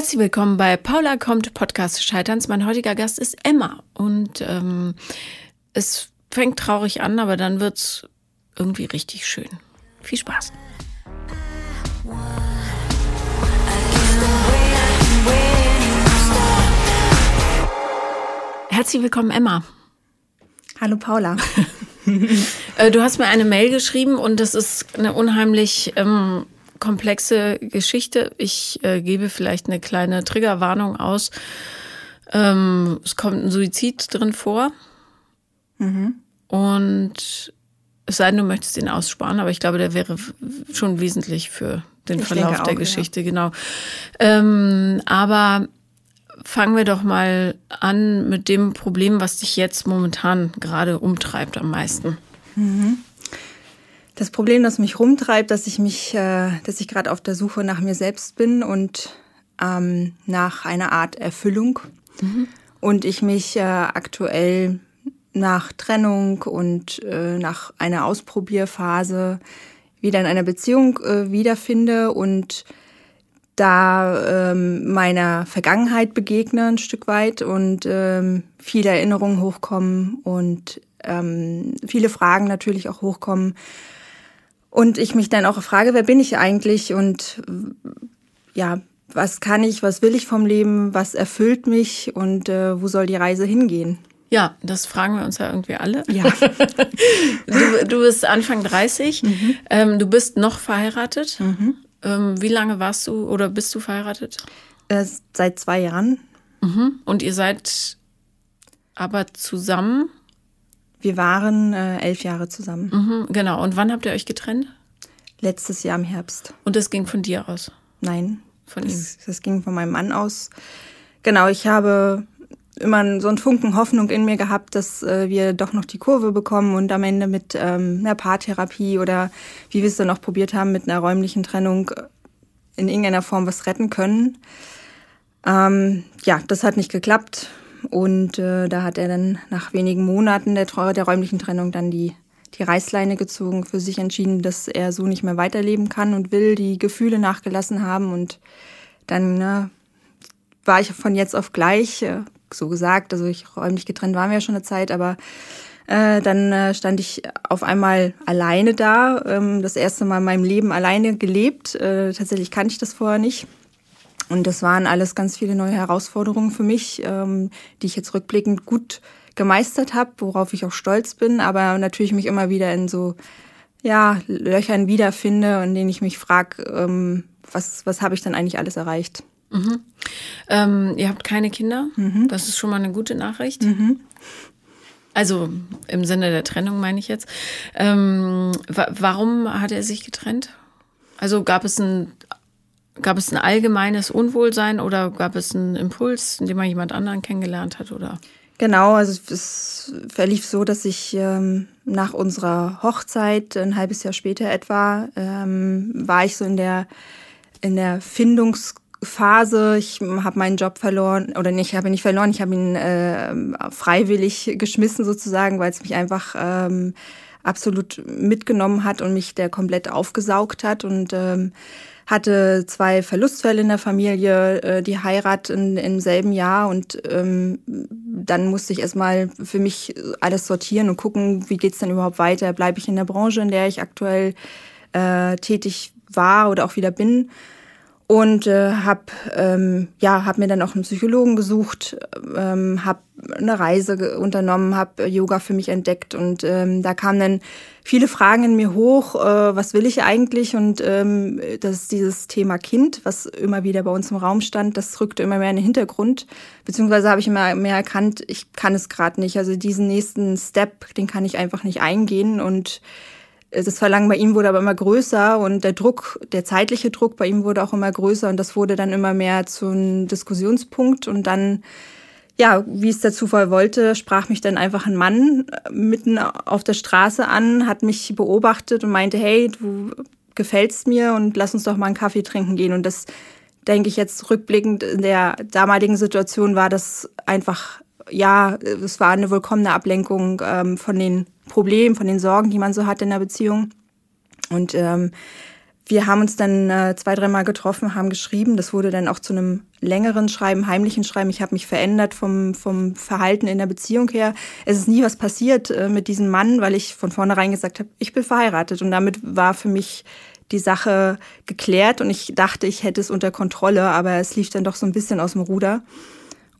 Herzlich willkommen bei Paula kommt Podcast des Scheiterns. Mein heutiger Gast ist Emma und ähm, es fängt traurig an, aber dann wird es irgendwie richtig schön. Viel Spaß. Herzlich willkommen, Emma. Hallo Paula. Äh, du hast mir eine Mail geschrieben und das ist eine unheimlich ähm, komplexe Geschichte. Ich äh, gebe vielleicht eine kleine Triggerwarnung aus. Ähm, es kommt ein Suizid drin vor. Mhm. Und es sei denn, du möchtest ihn aussparen, aber ich glaube, der wäre schon wesentlich für den ich Verlauf der Geschichte, ja. genau. Ähm, aber fangen wir doch mal an mit dem Problem, was dich jetzt momentan gerade umtreibt am meisten. Mhm. Das Problem, das mich rumtreibt, dass ich mich, äh, dass ich gerade auf der Suche nach mir selbst bin und ähm, nach einer Art Erfüllung. Mhm. Und ich mich äh, aktuell nach Trennung und äh, nach einer Ausprobierphase wieder in einer Beziehung äh, wiederfinde und da ähm, meiner Vergangenheit begegne ein Stück weit und ähm, viele Erinnerungen hochkommen und ähm, viele Fragen natürlich auch hochkommen. Und ich mich dann auch frage, wer bin ich eigentlich und ja, was kann ich, was will ich vom Leben, was erfüllt mich und äh, wo soll die Reise hingehen? Ja, das fragen wir uns ja irgendwie alle. Ja. du, du bist Anfang 30, mhm. ähm, du bist noch verheiratet. Mhm. Ähm, wie lange warst du oder bist du verheiratet? Äh, seit zwei Jahren. Mhm. Und ihr seid aber zusammen? Wir waren äh, elf Jahre zusammen. Mhm, genau. Und wann habt ihr euch getrennt? Letztes Jahr im Herbst. Und das ging von dir aus? Nein. Von ihm? Das, das ging von meinem Mann aus. Genau, ich habe immer so einen Funken Hoffnung in mir gehabt, dass äh, wir doch noch die Kurve bekommen und am Ende mit ähm, einer Paartherapie oder wie wir es dann auch probiert haben, mit einer räumlichen Trennung in irgendeiner Form was retten können. Ähm, ja, das hat nicht geklappt und äh, da hat er dann nach wenigen Monaten der, der räumlichen Trennung dann die, die Reißleine gezogen, für sich entschieden, dass er so nicht mehr weiterleben kann und will, die Gefühle nachgelassen haben und dann ne, war ich von jetzt auf gleich äh, so gesagt. Also ich räumlich getrennt waren wir ja schon eine Zeit, aber äh, dann äh, stand ich auf einmal alleine da. Ähm, das erste Mal in meinem Leben alleine gelebt. Äh, tatsächlich kannte ich das vorher nicht. Und das waren alles ganz viele neue Herausforderungen für mich, ähm, die ich jetzt rückblickend gut gemeistert habe, worauf ich auch stolz bin, aber natürlich mich immer wieder in so ja, Löchern wiederfinde, in denen ich mich frage, ähm, was, was habe ich dann eigentlich alles erreicht. Mhm. Ähm, ihr habt keine Kinder. Mhm. Das ist schon mal eine gute Nachricht. Mhm. Also im Sinne der Trennung meine ich jetzt. Ähm, wa warum hat er sich getrennt? Also gab es ein gab es ein allgemeines Unwohlsein oder gab es einen Impuls, in dem man jemand anderen kennengelernt hat oder? Genau, also es verlief so, dass ich ähm, nach unserer Hochzeit ein halbes Jahr später etwa ähm, war ich so in der in der Findungs Phase. Ich habe meinen Job verloren oder nicht, ich habe ihn nicht verloren, ich habe ihn äh, freiwillig geschmissen sozusagen, weil es mich einfach ähm, absolut mitgenommen hat und mich der komplett aufgesaugt hat und ähm, hatte zwei Verlustfälle in der Familie, äh, die Heirat in, im selben Jahr und ähm, dann musste ich erstmal für mich alles sortieren und gucken, wie geht's denn überhaupt weiter? Bleibe ich in der Branche, in der ich aktuell äh, tätig war oder auch wieder bin? Und äh, habe ähm, ja hab mir dann auch einen Psychologen gesucht, ähm, habe eine Reise unternommen, habe Yoga für mich entdeckt. Und ähm, da kamen dann viele Fragen in mir hoch, äh, was will ich eigentlich? Und ähm, das ist dieses Thema Kind, was immer wieder bei uns im Raum stand, das rückte immer mehr in den Hintergrund, beziehungsweise habe ich immer mehr erkannt, ich kann es gerade nicht, also diesen nächsten Step, den kann ich einfach nicht eingehen. Und das Verlangen bei ihm wurde aber immer größer und der Druck, der zeitliche Druck bei ihm wurde auch immer größer und das wurde dann immer mehr zu einem Diskussionspunkt. Und dann, ja, wie es der Zufall wollte, sprach mich dann einfach ein Mann äh, mitten auf der Straße an, hat mich beobachtet und meinte, hey, du gefällst mir und lass uns doch mal einen Kaffee trinken gehen. Und das denke ich jetzt rückblickend in der damaligen Situation war das einfach ja, es war eine willkommene Ablenkung ähm, von den Problemen, von den Sorgen, die man so hat in der Beziehung. Und ähm, wir haben uns dann äh, zwei, dreimal getroffen, haben geschrieben. Das wurde dann auch zu einem längeren Schreiben, heimlichen Schreiben. Ich habe mich verändert vom, vom Verhalten in der Beziehung her. Es ist nie was passiert äh, mit diesem Mann, weil ich von vornherein gesagt habe, ich bin verheiratet. Und damit war für mich die Sache geklärt und ich dachte, ich hätte es unter Kontrolle, aber es lief dann doch so ein bisschen aus dem Ruder.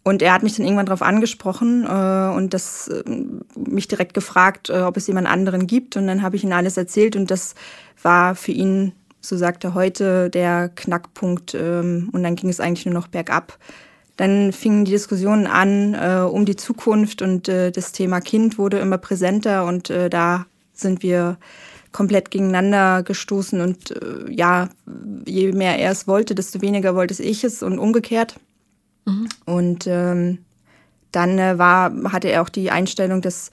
Und er hat mich dann irgendwann darauf angesprochen äh, und das äh, mich direkt gefragt, äh, ob es jemand anderen gibt. Und dann habe ich ihm alles erzählt und das war für ihn, so sagt er heute, der Knackpunkt. Ähm, und dann ging es eigentlich nur noch bergab. Dann fingen die Diskussionen an äh, um die Zukunft und äh, das Thema Kind wurde immer präsenter und äh, da sind wir komplett gegeneinander gestoßen und äh, ja, je mehr er es wollte, desto weniger wollte ich es und umgekehrt. Mhm. Und ähm, dann äh, war, hatte er auch die Einstellung, dass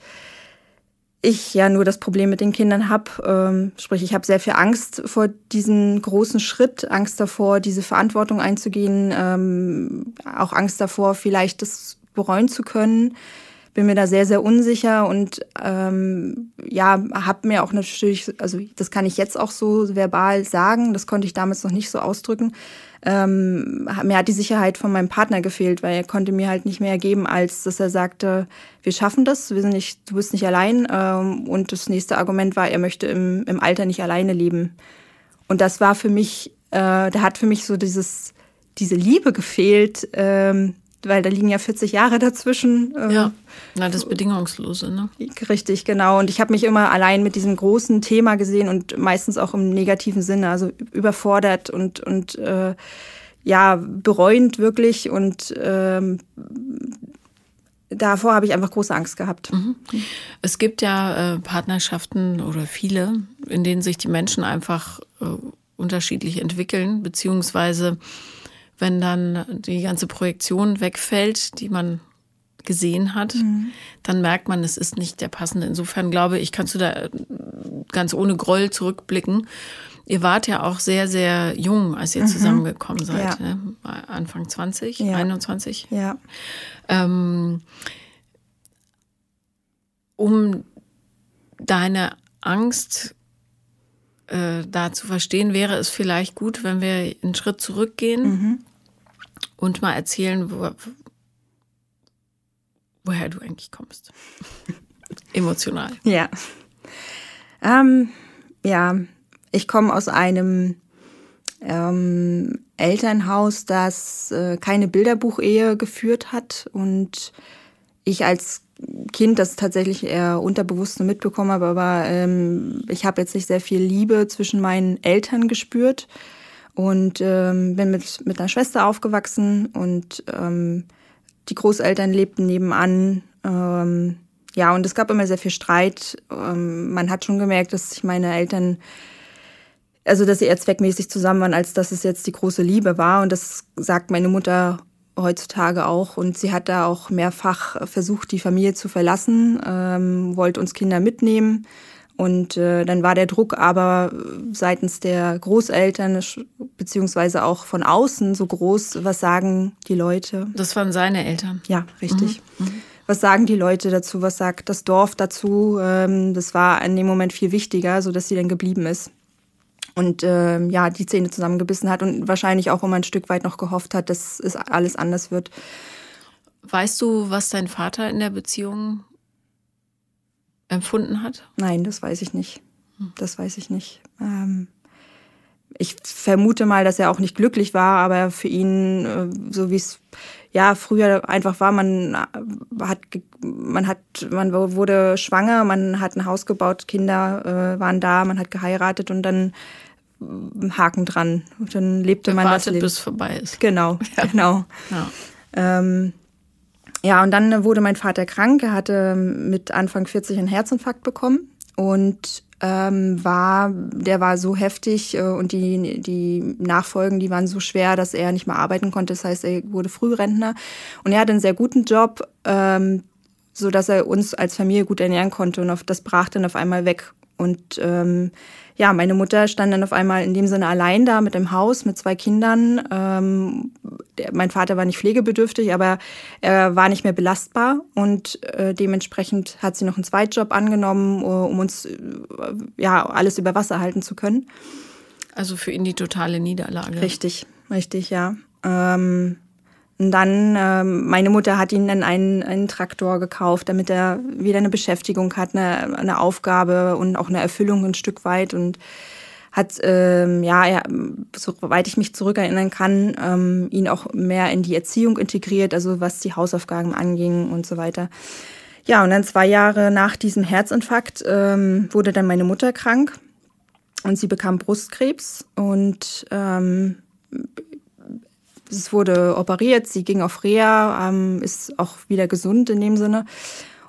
ich ja nur das Problem mit den Kindern habe. Ähm, sprich, ich habe sehr viel Angst vor diesem großen Schritt, Angst davor, diese Verantwortung einzugehen, ähm, auch Angst davor, vielleicht das bereuen zu können bin mir da sehr, sehr unsicher und ähm, ja, habe mir auch natürlich, also das kann ich jetzt auch so verbal sagen, das konnte ich damals noch nicht so ausdrücken. Ähm, mir hat die Sicherheit von meinem Partner gefehlt, weil er konnte mir halt nicht mehr geben, als dass er sagte, wir schaffen das, wir sind nicht, du bist nicht allein. Ähm, und das nächste Argument war, er möchte im, im Alter nicht alleine leben. Und das war für mich, äh, da hat für mich so dieses, diese Liebe gefehlt, ähm, weil da liegen ja 40 Jahre dazwischen. Ähm, ja, na, das Bedingungslose, ne? Richtig, genau. Und ich habe mich immer allein mit diesem großen Thema gesehen und meistens auch im negativen Sinne, also überfordert und, und äh, ja, bereuend wirklich. Und ähm, davor habe ich einfach große Angst gehabt. Mhm. Es gibt ja äh, Partnerschaften oder viele, in denen sich die Menschen einfach äh, unterschiedlich entwickeln, beziehungsweise wenn dann die ganze Projektion wegfällt, die man gesehen hat, mhm. dann merkt man, es ist nicht der passende. Insofern glaube ich, kannst du da ganz ohne Groll zurückblicken. Ihr wart ja auch sehr, sehr jung, als ihr mhm. zusammengekommen seid. Ja. Ne? Anfang 20, ja. 21. Ja. Ähm, um deine Angst äh, da zu verstehen, wäre es vielleicht gut, wenn wir einen Schritt zurückgehen mhm. und mal erzählen, wo, woher du eigentlich kommst. Emotional. Ja. Ähm, ja, ich komme aus einem ähm, Elternhaus, das äh, keine Bilderbuchehe geführt hat und ich als Kind das tatsächlich eher unterbewusst mitbekommen habe, aber ähm, ich habe jetzt nicht sehr viel Liebe zwischen meinen Eltern gespürt und ähm, bin mit, mit einer Schwester aufgewachsen und ähm, die Großeltern lebten nebenan. Ähm, ja, und es gab immer sehr viel Streit. Ähm, man hat schon gemerkt, dass sich meine Eltern, also dass sie eher zweckmäßig zusammen waren, als dass es jetzt die große Liebe war. Und das sagt meine Mutter heutzutage auch. Und sie hat da auch mehrfach versucht, die Familie zu verlassen, ähm, wollte uns Kinder mitnehmen. Und äh, dann war der Druck aber seitens der Großeltern beziehungsweise auch von außen so groß, was sagen die Leute? Das waren seine Eltern. Ja, richtig. Mhm. Mhm. Was sagen die Leute dazu? Was sagt das Dorf dazu? Ähm, das war in dem Moment viel wichtiger, so dass sie dann geblieben ist und äh, ja, die Zähne zusammengebissen hat und wahrscheinlich auch immer ein Stück weit noch gehofft hat, dass es alles anders wird. Weißt du, was dein Vater in der Beziehung empfunden hat? Nein, das weiß ich nicht. Das weiß ich nicht. Ähm, ich vermute mal, dass er auch nicht glücklich war, aber für ihn, äh, so wie es ja früher einfach war, man hat, man hat, man wurde schwanger, man hat ein Haus gebaut, Kinder äh, waren da, man hat geheiratet und dann Haken dran. Und dann lebte man das Leben. bis es vorbei ist. Genau, ja. genau. Ja. Ähm, ja, und dann wurde mein Vater krank. Er hatte mit Anfang 40 einen Herzinfarkt bekommen und ähm, war, der war so heftig äh, und die, die Nachfolgen, die waren so schwer, dass er nicht mehr arbeiten konnte. Das heißt, er wurde Frührentner und er hatte einen sehr guten Job, ähm, so dass er uns als Familie gut ernähren konnte und auf, das brach dann auf einmal weg. Und ähm, ja, meine Mutter stand dann auf einmal in dem Sinne allein da mit dem Haus, mit zwei Kindern. Ähm, der, mein Vater war nicht pflegebedürftig, aber er war nicht mehr belastbar und äh, dementsprechend hat sie noch einen Zweitjob angenommen, uh, um uns äh, ja alles über Wasser halten zu können. Also für ihn die totale Niederlage. Richtig, richtig, ja. Ähm, und dann, ähm, meine Mutter hat ihm dann einen, einen Traktor gekauft, damit er wieder eine Beschäftigung hat, eine, eine Aufgabe und auch eine Erfüllung ein Stück weit. Und hat, ähm, ja, er, soweit ich mich zurückerinnern kann, ähm, ihn auch mehr in die Erziehung integriert, also was die Hausaufgaben anging und so weiter. Ja, und dann zwei Jahre nach diesem Herzinfarkt ähm, wurde dann meine Mutter krank und sie bekam Brustkrebs und ähm, es wurde operiert, sie ging auf Reha, ähm, ist auch wieder gesund in dem Sinne.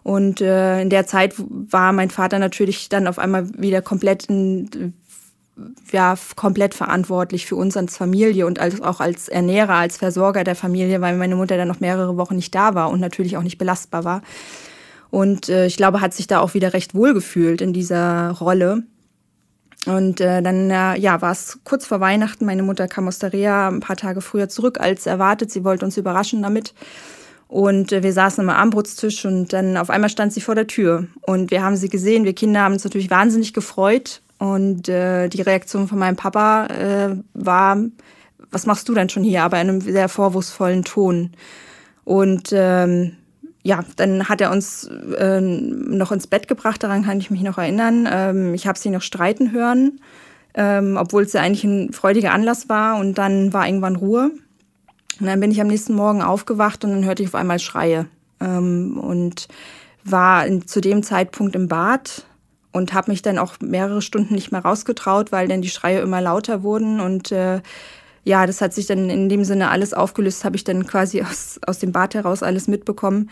Und äh, in der Zeit war mein Vater natürlich dann auf einmal wieder komplett in, ja, komplett verantwortlich für uns als Familie und als, auch als Ernährer, als Versorger der Familie, weil meine Mutter dann noch mehrere Wochen nicht da war und natürlich auch nicht belastbar war. Und äh, ich glaube, hat sich da auch wieder recht wohl gefühlt in dieser Rolle. Und äh, dann äh, ja, war es kurz vor Weihnachten. Meine Mutter kam aus der Reha ein paar Tage früher zurück als erwartet. Sie wollte uns überraschen damit. Und äh, wir saßen am Armbrutstisch und dann auf einmal stand sie vor der Tür. Und wir haben sie gesehen. Wir Kinder haben uns natürlich wahnsinnig gefreut. Und äh, die Reaktion von meinem Papa äh, war, was machst du denn schon hier? Aber in einem sehr vorwurfsvollen Ton. Und ähm, ja, dann hat er uns äh, noch ins Bett gebracht, daran kann ich mich noch erinnern. Ähm, ich habe sie noch streiten hören, ähm, obwohl es ja eigentlich ein freudiger Anlass war. Und dann war irgendwann Ruhe. Und dann bin ich am nächsten Morgen aufgewacht und dann hörte ich auf einmal Schreie. Ähm, und war in, zu dem Zeitpunkt im Bad und habe mich dann auch mehrere Stunden nicht mehr rausgetraut, weil dann die Schreie immer lauter wurden und äh, ja, das hat sich dann in dem Sinne alles aufgelöst, habe ich dann quasi aus, aus dem Bad heraus alles mitbekommen,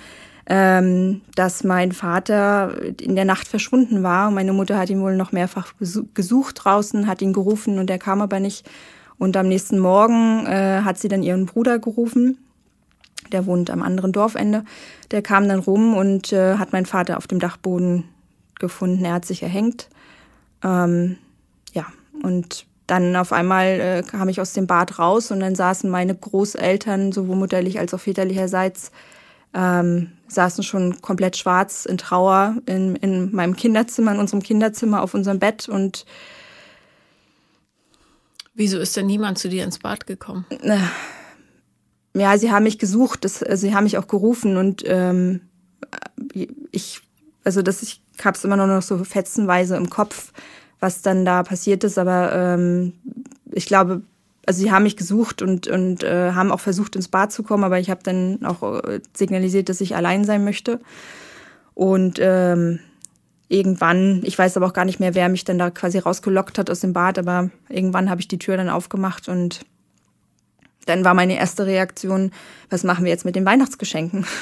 ähm, dass mein Vater in der Nacht verschwunden war. Meine Mutter hat ihn wohl noch mehrfach gesucht draußen, hat ihn gerufen und er kam aber nicht. Und am nächsten Morgen äh, hat sie dann ihren Bruder gerufen. Der wohnt am anderen Dorfende. Der kam dann rum und äh, hat meinen Vater auf dem Dachboden gefunden. Er hat sich erhängt. Ähm, ja, und dann auf einmal äh, kam ich aus dem Bad raus und dann saßen meine Großeltern, sowohl mütterlich als auch väterlicherseits, ähm, saßen schon komplett schwarz in Trauer in, in meinem Kinderzimmer, in unserem Kinderzimmer auf unserem Bett und Wieso ist denn niemand zu dir ins Bad gekommen? Äh, ja, sie haben mich gesucht, das, äh, sie haben mich auch gerufen und ähm, ich, also das, ich habe es immer noch so fetzenweise im Kopf was dann da passiert ist. Aber ähm, ich glaube, also sie haben mich gesucht und, und äh, haben auch versucht, ins Bad zu kommen, aber ich habe dann auch äh, signalisiert, dass ich allein sein möchte. Und ähm, irgendwann, ich weiß aber auch gar nicht mehr, wer mich dann da quasi rausgelockt hat aus dem Bad, aber irgendwann habe ich die Tür dann aufgemacht und dann war meine erste Reaktion, was machen wir jetzt mit den Weihnachtsgeschenken?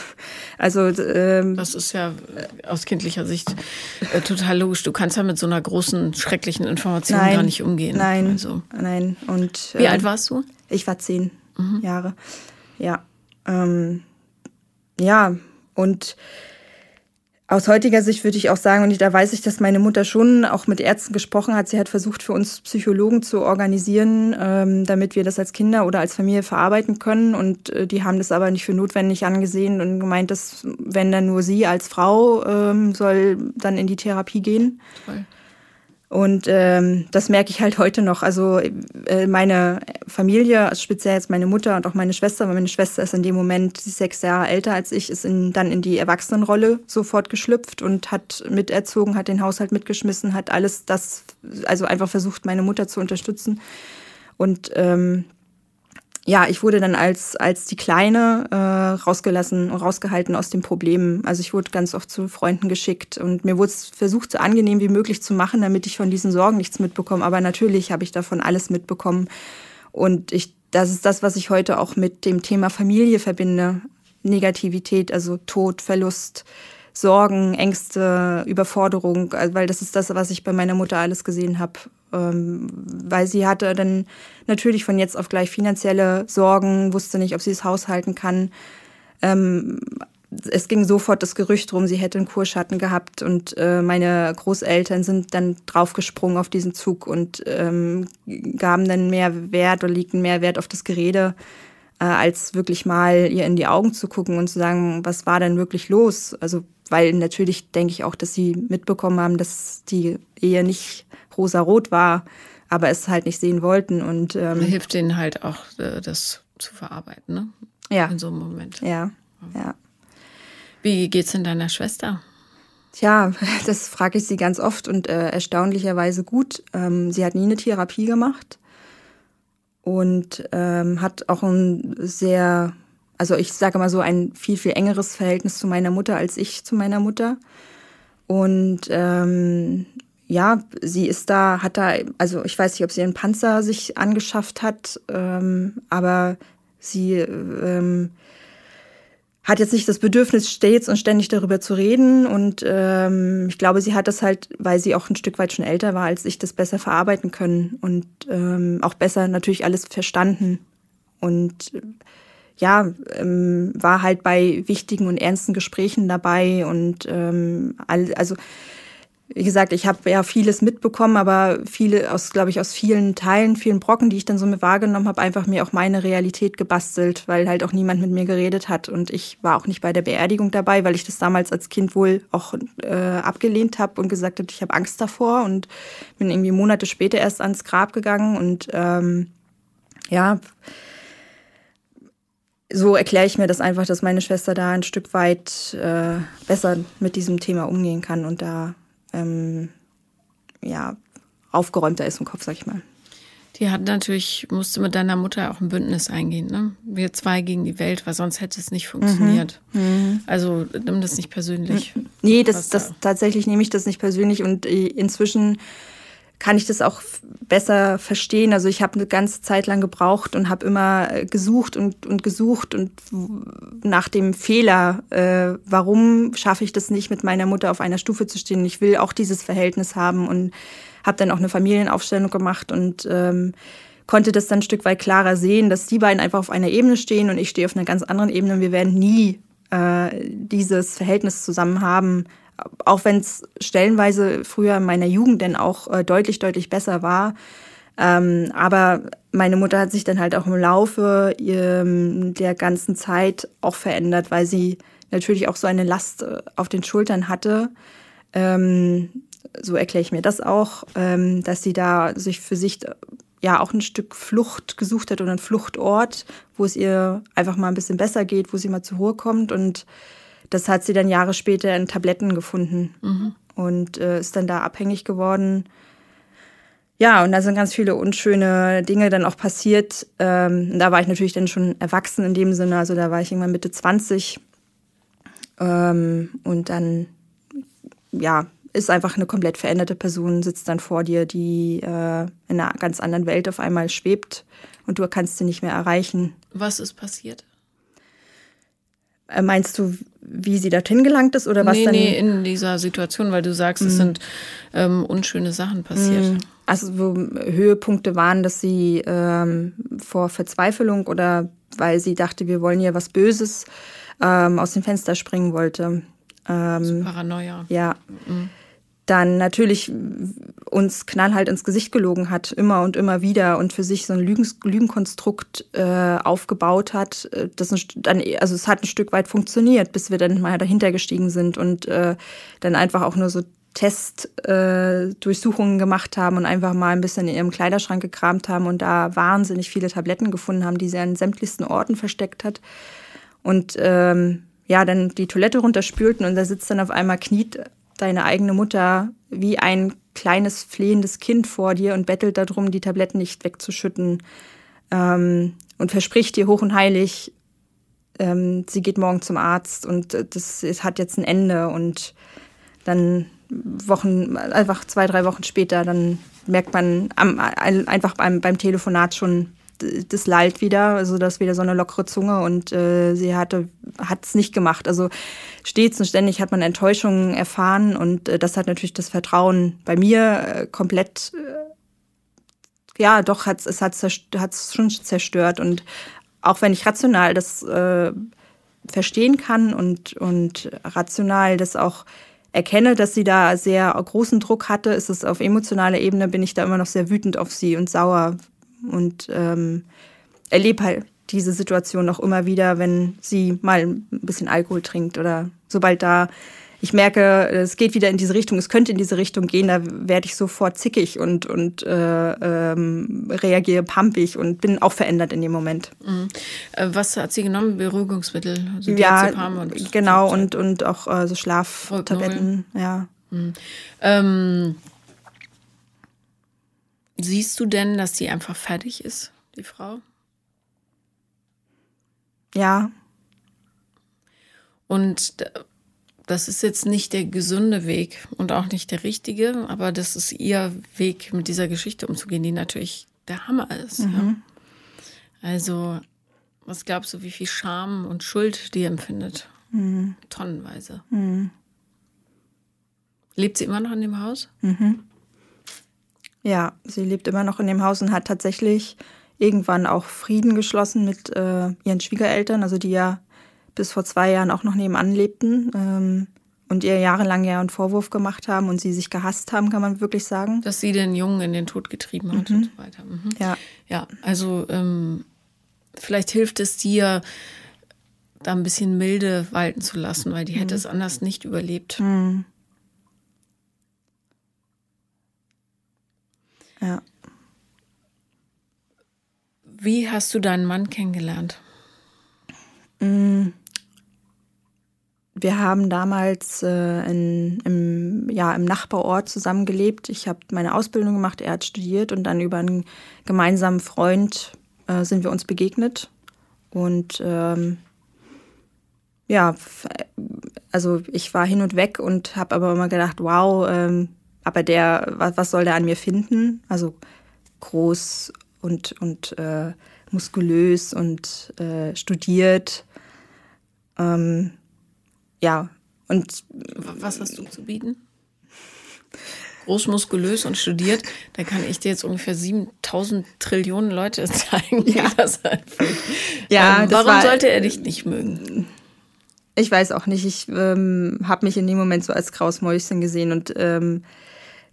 Also ähm, das ist ja äh, aus kindlicher Sicht äh, total logisch. Du kannst ja mit so einer großen schrecklichen Information nein, gar nicht umgehen. Nein, also. nein. Und wie äh, alt warst du? Ich war zehn mhm. Jahre. Ja, ähm, ja und aus heutiger Sicht würde ich auch sagen, und da weiß ich, dass meine Mutter schon auch mit Ärzten gesprochen hat. Sie hat versucht, für uns Psychologen zu organisieren, ähm, damit wir das als Kinder oder als Familie verarbeiten können. Und äh, die haben das aber nicht für notwendig angesehen und gemeint, dass wenn dann nur sie als Frau ähm, soll dann in die Therapie gehen. Toll. Und ähm, das merke ich halt heute noch. Also äh, meine Familie, also speziell jetzt meine Mutter und auch meine Schwester, weil meine Schwester ist in dem Moment sechs Jahre älter als ich, ist in, dann in die Erwachsenenrolle sofort geschlüpft und hat miterzogen, hat den Haushalt mitgeschmissen, hat alles das, also einfach versucht, meine Mutter zu unterstützen. Und ähm, ja, ich wurde dann als, als die Kleine äh, rausgelassen und rausgehalten aus den Problemen. Also ich wurde ganz oft zu Freunden geschickt und mir wurde es versucht, so angenehm wie möglich zu machen, damit ich von diesen Sorgen nichts mitbekomme. Aber natürlich habe ich davon alles mitbekommen. Und ich, das ist das, was ich heute auch mit dem Thema Familie verbinde. Negativität, also Tod, Verlust, Sorgen, Ängste, Überforderung, weil das ist das, was ich bei meiner Mutter alles gesehen habe ähm, weil sie hatte dann natürlich von jetzt auf gleich finanzielle Sorgen, wusste nicht, ob sie das Haus halten kann. Ähm, es ging sofort das Gerücht rum, sie hätte einen Kurschatten gehabt und äh, meine Großeltern sind dann draufgesprungen auf diesen Zug und ähm, gaben dann mehr Wert oder legten mehr Wert auf das Gerede, äh, als wirklich mal ihr in die Augen zu gucken und zu sagen, was war denn wirklich los? Also weil natürlich denke ich auch, dass sie mitbekommen haben, dass die Ehe nicht rosa-rot war. aber es halt nicht sehen wollten. Und ähm, hilft denen halt auch, äh, das zu verarbeiten, ne? Ja. In so einem Moment. Ja, ja. Wie geht's denn deiner Schwester? Tja, das frage ich sie ganz oft und äh, erstaunlicherweise gut. Ähm, sie hat nie eine Therapie gemacht und ähm, hat auch ein sehr, also ich sage mal so, ein viel, viel engeres Verhältnis zu meiner Mutter als ich zu meiner Mutter. Und ähm, ja, sie ist da, hat da, also ich weiß nicht, ob sie einen Panzer sich angeschafft hat, ähm, aber sie ähm, hat jetzt nicht das Bedürfnis, stets und ständig darüber zu reden. Und ähm, ich glaube, sie hat das halt, weil sie auch ein Stück weit schon älter war als ich, das besser verarbeiten können und ähm, auch besser natürlich alles verstanden. Und ja, ähm, war halt bei wichtigen und ernsten Gesprächen dabei und ähm, also wie gesagt, ich habe ja vieles mitbekommen, aber viele aus, glaube ich, aus vielen Teilen, vielen Brocken, die ich dann so mit wahrgenommen habe, einfach mir auch meine Realität gebastelt, weil halt auch niemand mit mir geredet hat. Und ich war auch nicht bei der Beerdigung dabei, weil ich das damals als Kind wohl auch äh, abgelehnt habe und gesagt habe, ich habe Angst davor und bin irgendwie Monate später erst ans Grab gegangen und ähm, ja, so erkläre ich mir das einfach, dass meine Schwester da ein Stück weit äh, besser mit diesem Thema umgehen kann und da ähm, ja, aufgeräumter ist im Kopf, sag ich mal. Die hat natürlich, musste mit deiner Mutter auch ein Bündnis eingehen, ne? Wir zwei gegen die Welt, weil sonst hätte es nicht funktioniert. Mhm. mhm. Also nimm das nicht persönlich. Nee, das, das tatsächlich nehme ich das nicht persönlich und äh, inzwischen kann ich das auch besser verstehen. Also ich habe eine ganze Zeit lang gebraucht und habe immer äh, gesucht und, und gesucht und nach dem Fehler, äh, warum schaffe ich das nicht, mit meiner Mutter auf einer Stufe zu stehen. Ich will auch dieses Verhältnis haben und habe dann auch eine Familienaufstellung gemacht und ähm, konnte das dann ein Stück weit klarer sehen, dass die beiden einfach auf einer Ebene stehen und ich stehe auf einer ganz anderen Ebene und wir werden nie äh, dieses Verhältnis zusammen haben, auch wenn es stellenweise früher in meiner Jugend dann auch äh, deutlich, deutlich besser war. Ähm, aber meine Mutter hat sich dann halt auch im Laufe ähm, der ganzen Zeit auch verändert, weil sie natürlich auch so eine Last äh, auf den Schultern hatte. Ähm, so erkläre ich mir das auch, ähm, dass sie da sich für sich ja auch ein Stück Flucht gesucht hat oder einen Fluchtort, wo es ihr einfach mal ein bisschen besser geht, wo sie mal zur Ruhe kommt und das hat sie dann Jahre später in Tabletten gefunden mhm. und äh, ist dann da abhängig geworden. Ja, und da sind ganz viele unschöne Dinge dann auch passiert. Ähm, da war ich natürlich dann schon erwachsen in dem Sinne, also da war ich irgendwann Mitte 20. Ähm, und dann, ja, ist einfach eine komplett veränderte Person, sitzt dann vor dir, die äh, in einer ganz anderen Welt auf einmal schwebt und du kannst sie nicht mehr erreichen. Was ist passiert? Äh, meinst du, wie sie dorthin gelangt ist oder was nee, dann? Nee, in dieser Situation, weil du sagst, mhm. es sind ähm, unschöne Sachen passiert. Mhm. Also wo Höhepunkte waren, dass sie ähm, vor Verzweiflung oder weil sie dachte, wir wollen hier was Böses ähm, aus dem Fenster springen wollte. Ähm, Paranoia. Ja. Mhm dann natürlich uns knallhalt ins Gesicht gelogen hat, immer und immer wieder und für sich so ein Lügen, Lügenkonstrukt äh, aufgebaut hat. Äh, das dann, also es hat ein Stück weit funktioniert, bis wir dann mal dahinter gestiegen sind und äh, dann einfach auch nur so Testdurchsuchungen äh, gemacht haben und einfach mal ein bisschen in ihrem Kleiderschrank gekramt haben und da wahnsinnig viele Tabletten gefunden haben, die sie an sämtlichsten Orten versteckt hat. Und ähm, ja, dann die Toilette runterspülten und da sitzt dann auf einmal kniet deine eigene Mutter wie ein kleines flehendes Kind vor dir und bettelt darum, die Tabletten nicht wegzuschütten ähm, und verspricht dir hoch und heilig, ähm, sie geht morgen zum Arzt und äh, das es hat jetzt ein Ende und dann Wochen, einfach zwei, drei Wochen später, dann merkt man am, einfach beim, beim Telefonat schon, das lallt wieder, also das ist wieder so eine lockere Zunge und äh, sie hat es nicht gemacht. Also stets und ständig hat man Enttäuschungen erfahren und äh, das hat natürlich das Vertrauen bei mir äh, komplett äh, ja, doch hat es hat es schon zerstört und auch wenn ich rational das äh, verstehen kann und und rational das auch erkenne, dass sie da sehr großen Druck hatte, ist es auf emotionaler Ebene bin ich da immer noch sehr wütend auf sie und sauer, und ähm, erlebe halt diese Situation auch immer wieder, wenn sie mal ein bisschen Alkohol trinkt oder sobald da ich merke, es geht wieder in diese Richtung, es könnte in diese Richtung gehen, da werde ich sofort zickig und, und äh, ähm, reagiere pampig und bin auch verändert in dem Moment. Mhm. Äh, was hat sie genommen? Beruhigungsmittel? Also ja, und genau, und, und auch äh, so Schlaftabletten, ja. Mhm. Ähm, siehst du denn, dass sie einfach fertig ist, die Frau? Ja. Und das ist jetzt nicht der gesunde Weg und auch nicht der richtige, aber das ist ihr Weg, mit dieser Geschichte umzugehen, die natürlich der Hammer ist. Mhm. Ja. Also, was glaubst du, wie viel Scham und Schuld die empfindet? Mhm. Tonnenweise. Mhm. Lebt sie immer noch in dem Haus? Mhm. Ja, sie lebt immer noch in dem Haus und hat tatsächlich irgendwann auch Frieden geschlossen mit äh, ihren Schwiegereltern, also die ja bis vor zwei Jahren auch noch nebenan lebten ähm, und ihr jahrelang ja einen Vorwurf gemacht haben und sie sich gehasst haben, kann man wirklich sagen. Dass sie den Jungen in den Tod getrieben hat mhm. und so weiter. Mhm. Ja. Ja, also ähm, vielleicht hilft es dir, da ein bisschen milde walten zu lassen, weil die mhm. hätte es anders nicht überlebt. Mhm. Ja. Wie hast du deinen Mann kennengelernt? Mm. Wir haben damals äh, in, im, ja, im Nachbarort zusammengelebt. Ich habe meine Ausbildung gemacht, er hat studiert und dann über einen gemeinsamen Freund äh, sind wir uns begegnet. Und ähm, ja, also ich war hin und weg und habe aber immer gedacht, wow, ähm, aber der, was, was soll der an mir finden? Also groß und, und äh, muskulös und äh, studiert. Ähm, ja, und. Was hast du zu bieten? Großmuskulös und studiert, da kann ich dir jetzt ungefähr 7000 Trillionen Leute zeigen, ja. das halt ja, ähm, Warum war, sollte er dich nicht mögen? Ich weiß auch nicht. Ich ähm, habe mich in dem Moment so als graues Mäuschen gesehen und ähm,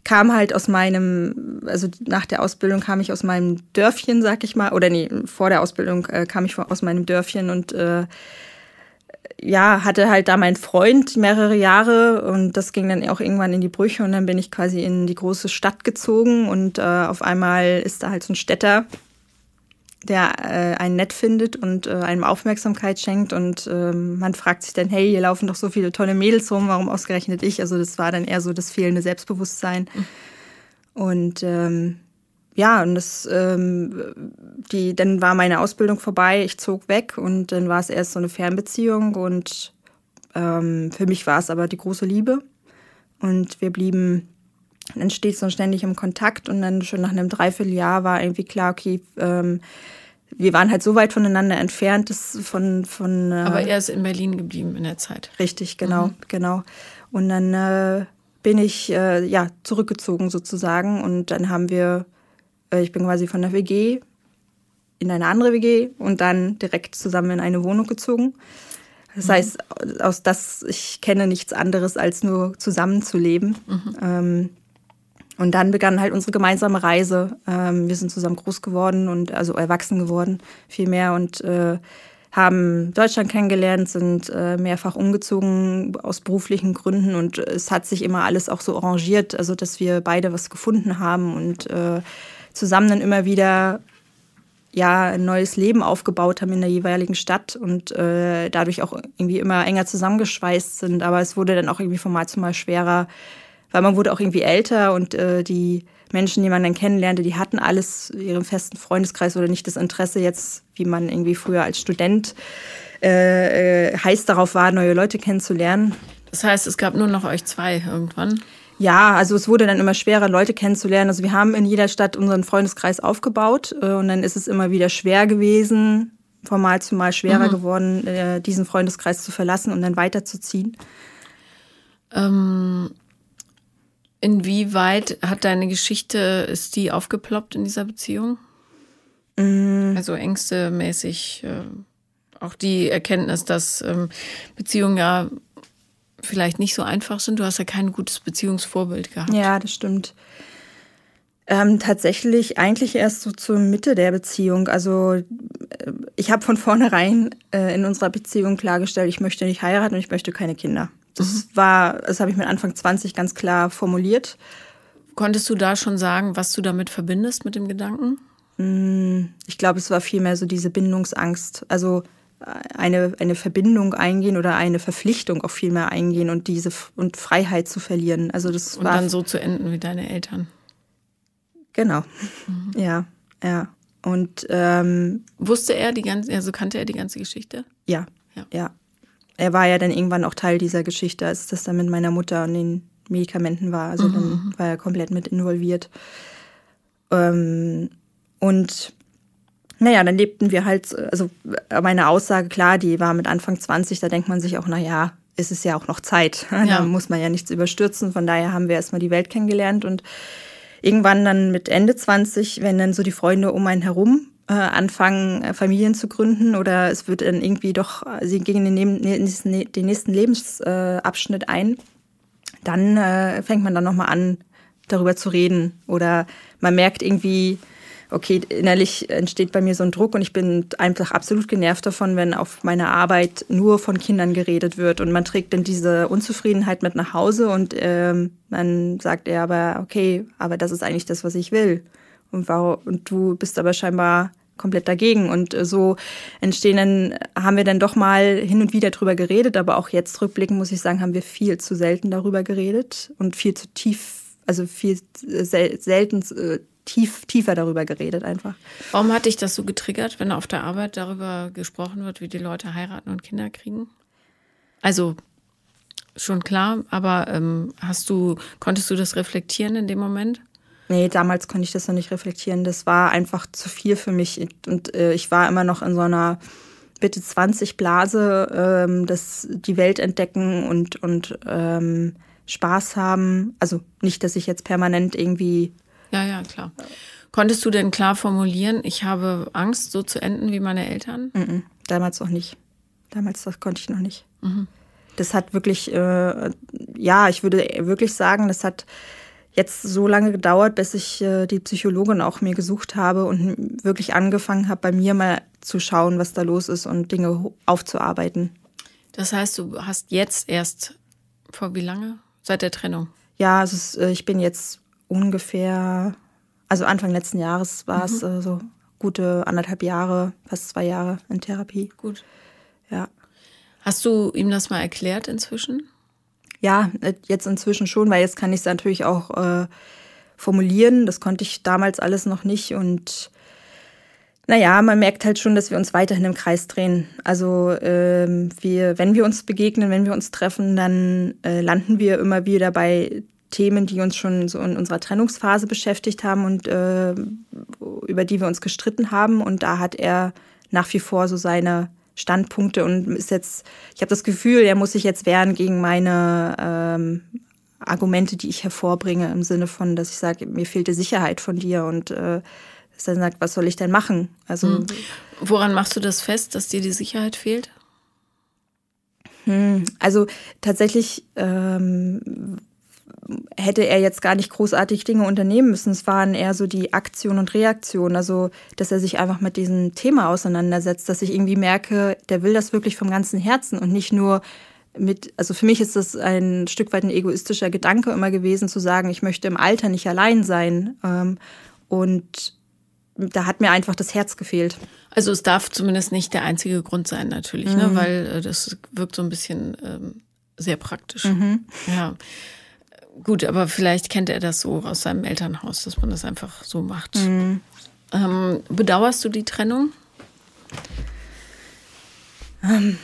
kam halt aus meinem, also nach der Ausbildung kam ich aus meinem Dörfchen, sag ich mal, oder nee, vor der Ausbildung äh, kam ich aus meinem Dörfchen und äh, ja, hatte halt da meinen Freund mehrere Jahre und das ging dann auch irgendwann in die Brüche und dann bin ich quasi in die große Stadt gezogen und äh, auf einmal ist da halt so ein Städter, der äh, einen nett findet und äh, einem Aufmerksamkeit schenkt und ähm, man fragt sich dann, hey, hier laufen doch so viele tolle Mädels rum, warum ausgerechnet ich? Also das war dann eher so das fehlende Selbstbewusstsein. Mhm. Und ähm, ja, und das, ähm, die, dann war meine Ausbildung vorbei, ich zog weg und dann war es erst so eine Fernbeziehung und ähm, für mich war es aber die große Liebe. Und wir blieben dann stets und ständig im Kontakt und dann schon nach einem Dreivierteljahr war irgendwie klar, okay, ähm, wir waren halt so weit voneinander entfernt, dass von. von äh, Aber er ist in Berlin geblieben in der Zeit. Richtig, genau, mhm. genau. Und dann äh, bin ich äh, ja zurückgezogen sozusagen und dann haben wir, äh, ich bin quasi von der WG in eine andere WG und dann direkt zusammen in eine Wohnung gezogen. Das mhm. heißt, aus das ich kenne nichts anderes als nur zusammenzuleben. Mhm. Ähm, und dann begann halt unsere gemeinsame Reise. Ähm, wir sind zusammen groß geworden und also erwachsen geworden, viel mehr und äh, haben Deutschland kennengelernt, sind äh, mehrfach umgezogen aus beruflichen Gründen und es hat sich immer alles auch so arrangiert, also dass wir beide was gefunden haben und äh, zusammen dann immer wieder ja ein neues Leben aufgebaut haben in der jeweiligen Stadt und äh, dadurch auch irgendwie immer enger zusammengeschweißt sind. Aber es wurde dann auch irgendwie von Mal zu Mal schwerer, weil man wurde auch irgendwie älter und äh, die Menschen, die man dann kennenlernte, die hatten alles ihren festen Freundeskreis oder nicht das Interesse jetzt, wie man irgendwie früher als Student äh, äh, heiß darauf war, neue Leute kennenzulernen. Das heißt, es gab nur noch euch zwei irgendwann? Ja, also es wurde dann immer schwerer, Leute kennenzulernen. Also wir haben in jeder Stadt unseren Freundeskreis aufgebaut äh, und dann ist es immer wieder schwer gewesen, von Mal zu Mal schwerer mhm. geworden, äh, diesen Freundeskreis zu verlassen und dann weiterzuziehen. Ähm, Inwieweit hat deine Geschichte, ist die aufgeploppt in dieser Beziehung? Mm. Also ängstemäßig, äh, auch die Erkenntnis, dass ähm, Beziehungen ja vielleicht nicht so einfach sind. Du hast ja kein gutes Beziehungsvorbild gehabt. Ja, das stimmt. Ähm, tatsächlich eigentlich erst so zur Mitte der Beziehung. Also äh, ich habe von vornherein äh, in unserer Beziehung klargestellt, ich möchte nicht heiraten und ich möchte keine Kinder. Das mhm. war, das habe ich mit Anfang 20 ganz klar formuliert. Konntest du da schon sagen, was du damit verbindest mit dem Gedanken? Mm, ich glaube, es war vielmehr so diese Bindungsangst. Also eine, eine Verbindung eingehen oder eine Verpflichtung auch vielmehr eingehen und diese und Freiheit zu verlieren. Also das und war dann so zu enden wie deine Eltern. Genau. Mhm. Ja, ja. Und ähm, wusste er die ganze, also kannte er die ganze Geschichte? Ja, ja, ja. Er war ja dann irgendwann auch Teil dieser Geschichte, als das dann mit meiner Mutter und den Medikamenten war. Also mhm. dann war er komplett mit involviert. Ähm, und naja, dann lebten wir halt, also meine Aussage, klar, die war mit Anfang 20, da denkt man sich auch, naja, ist es ja auch noch Zeit. Ja. Da muss man ja nichts überstürzen. Von daher haben wir erstmal die Welt kennengelernt und irgendwann dann mit Ende 20, wenn dann so die Freunde um einen herum äh, anfangen, äh, Familien zu gründen oder es wird dann irgendwie doch, sie gehen den, nächsten, den nächsten Lebensabschnitt ein, dann äh, fängt man dann nochmal an, darüber zu reden. Oder man merkt irgendwie, okay, innerlich entsteht bei mir so ein Druck und ich bin einfach absolut genervt davon, wenn auf meiner Arbeit nur von Kindern geredet wird und man trägt dann diese Unzufriedenheit mit nach Hause und ähm, dann sagt er aber, okay, aber das ist eigentlich das, was ich will. Und, und du bist aber scheinbar komplett dagegen. Und äh, so entstehen dann, haben wir dann doch mal hin und wieder drüber geredet, aber auch jetzt rückblickend muss ich sagen, haben wir viel zu selten darüber geredet und viel zu tief, also viel äh, sel selten äh, tief, tiefer darüber geredet einfach. Warum hat dich das so getriggert, wenn auf der Arbeit darüber gesprochen wird, wie die Leute heiraten und Kinder kriegen? Also schon klar, aber ähm, hast du, konntest du das reflektieren in dem Moment? Nee, damals konnte ich das noch nicht reflektieren. Das war einfach zu viel für mich. Und äh, ich war immer noch in so einer Bitte 20 Blase, ähm, das die Welt entdecken und, und ähm, Spaß haben. Also nicht, dass ich jetzt permanent irgendwie ja, ja, klar. Konntest du denn klar formulieren, ich habe Angst, so zu enden wie meine Eltern? Mm -mm, damals noch nicht. Damals das konnte ich noch nicht. Mhm. Das hat wirklich, äh, ja, ich würde wirklich sagen, das hat jetzt so lange gedauert, bis ich äh, die Psychologin auch mir gesucht habe und wirklich angefangen habe, bei mir mal zu schauen, was da los ist und Dinge aufzuarbeiten. Das heißt, du hast jetzt erst vor wie lange? Seit der Trennung? Ja, also es, äh, ich bin jetzt ungefähr, also Anfang letzten Jahres war es mhm. äh, so gute anderthalb Jahre, fast zwei Jahre in Therapie. Gut. Ja. Hast du ihm das mal erklärt inzwischen? Ja, äh, jetzt inzwischen schon, weil jetzt kann ich es natürlich auch äh, formulieren. Das konnte ich damals alles noch nicht und naja, man merkt halt schon, dass wir uns weiterhin im Kreis drehen. Also ähm, wir, wenn wir uns begegnen, wenn wir uns treffen, dann äh, landen wir immer wieder bei Themen, die uns schon so in unserer Trennungsphase beschäftigt haben und äh, über die wir uns gestritten haben. Und da hat er nach wie vor so seine Standpunkte und ist jetzt, ich habe das Gefühl, er muss sich jetzt wehren gegen meine ähm, Argumente, die ich hervorbringe, im Sinne von, dass ich sage, mir fehlte Sicherheit von dir und äh, dass er sagt, was soll ich denn machen? Also hm. woran machst du das fest, dass dir die Sicherheit fehlt? Hm, also tatsächlich ähm, hätte er jetzt gar nicht großartig Dinge unternehmen müssen. Es waren eher so die Aktion und Reaktion, also dass er sich einfach mit diesem Thema auseinandersetzt, dass ich irgendwie merke, der will das wirklich vom ganzen Herzen und nicht nur mit, also für mich ist das ein Stück weit ein egoistischer Gedanke immer gewesen, zu sagen, ich möchte im Alter nicht allein sein. Ähm, und da hat mir einfach das Herz gefehlt. Also es darf zumindest nicht der einzige Grund sein, natürlich, ne? mhm. ne? weil äh, das wirkt so ein bisschen ähm, sehr praktisch. Mhm. Ja. Gut, aber vielleicht kennt er das so aus seinem Elternhaus, dass man das einfach so macht. Mhm. Ähm, bedauerst du die Trennung? Ähm,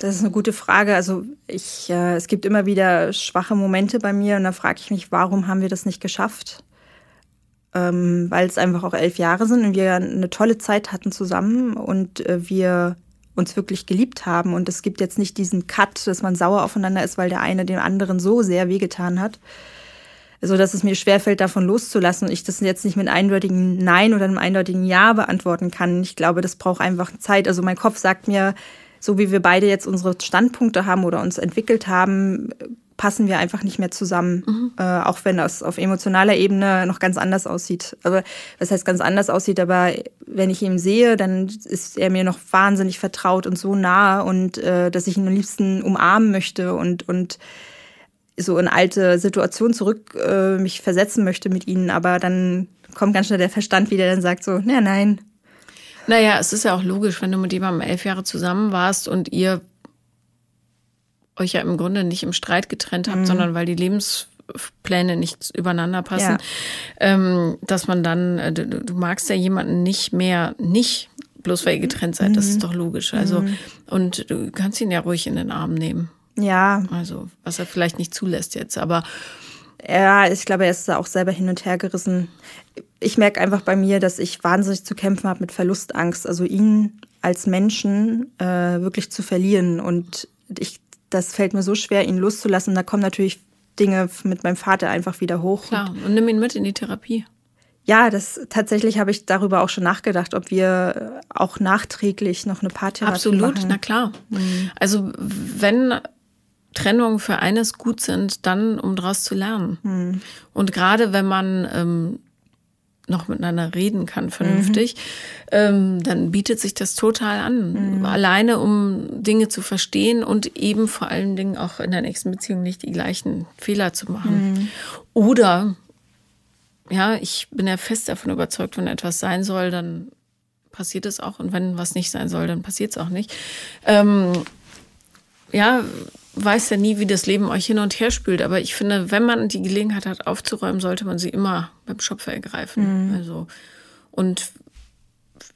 das ist eine gute Frage. Also ich, äh, es gibt immer wieder schwache Momente bei mir und da frage ich mich, warum haben wir das nicht geschafft? Ähm, weil es einfach auch elf Jahre sind und wir eine tolle Zeit hatten zusammen und äh, wir uns wirklich geliebt haben. Und es gibt jetzt nicht diesen Cut, dass man sauer aufeinander ist, weil der eine dem anderen so sehr wehgetan hat. So dass es mir schwerfällt, davon loszulassen und ich das jetzt nicht mit einem eindeutigen Nein oder einem eindeutigen Ja beantworten kann. Ich glaube, das braucht einfach Zeit. Also mein Kopf sagt mir, so wie wir beide jetzt unsere Standpunkte haben oder uns entwickelt haben, passen wir einfach nicht mehr zusammen. Mhm. Äh, auch wenn das auf emotionaler Ebene noch ganz anders aussieht. Aber was heißt ganz anders aussieht, aber wenn ich ihn sehe, dann ist er mir noch wahnsinnig vertraut und so nah und äh, dass ich ihn am liebsten umarmen möchte und, und so in alte Situationen zurück äh, mich versetzen möchte mit ihnen. Aber dann kommt ganz schnell der Verstand wieder, dann sagt so, na nein. Naja, es ist ja auch logisch, wenn du mit jemandem elf Jahre zusammen warst und ihr euch ja im Grunde nicht im Streit getrennt habt, mhm. sondern weil die Lebenspläne nicht übereinander passen, ja. ähm, dass man dann, äh, du, du, magst ja jemanden nicht mehr, nicht bloß weil ihr getrennt seid, mhm. das ist doch logisch. Also, mhm. und du kannst ihn ja ruhig in den Arm nehmen. Ja. Also, was er vielleicht nicht zulässt jetzt, aber. Ja, ich glaube, er ist da auch selber hin und her gerissen. Ich merke einfach bei mir, dass ich wahnsinnig zu kämpfen habe mit Verlustangst. Also ihn als Menschen äh, wirklich zu verlieren. Und ich das fällt mir so schwer, ihn loszulassen. Da kommen natürlich Dinge mit meinem Vater einfach wieder hoch. Klar, und nimm ihn mit in die Therapie. Ja, das tatsächlich habe ich darüber auch schon nachgedacht, ob wir auch nachträglich noch eine Paartherapie Absolut, machen. na klar. Mhm. Also wenn Trennungen für eines gut sind, dann um daraus zu lernen. Mhm. Und gerade wenn man ähm, noch miteinander reden kann, vernünftig, mhm. ähm, dann bietet sich das total an. Mhm. Alleine, um Dinge zu verstehen und eben vor allen Dingen auch in der nächsten Beziehung nicht die gleichen Fehler zu machen. Mhm. Oder, ja, ich bin ja fest davon überzeugt, wenn etwas sein soll, dann passiert es auch. Und wenn was nicht sein soll, dann passiert es auch nicht. Ähm, ja, weiß ja nie, wie das Leben euch hin und her spült. Aber ich finde, wenn man die Gelegenheit hat, aufzuräumen, sollte man sie immer beim Schopfer ergreifen. Mhm. Also, und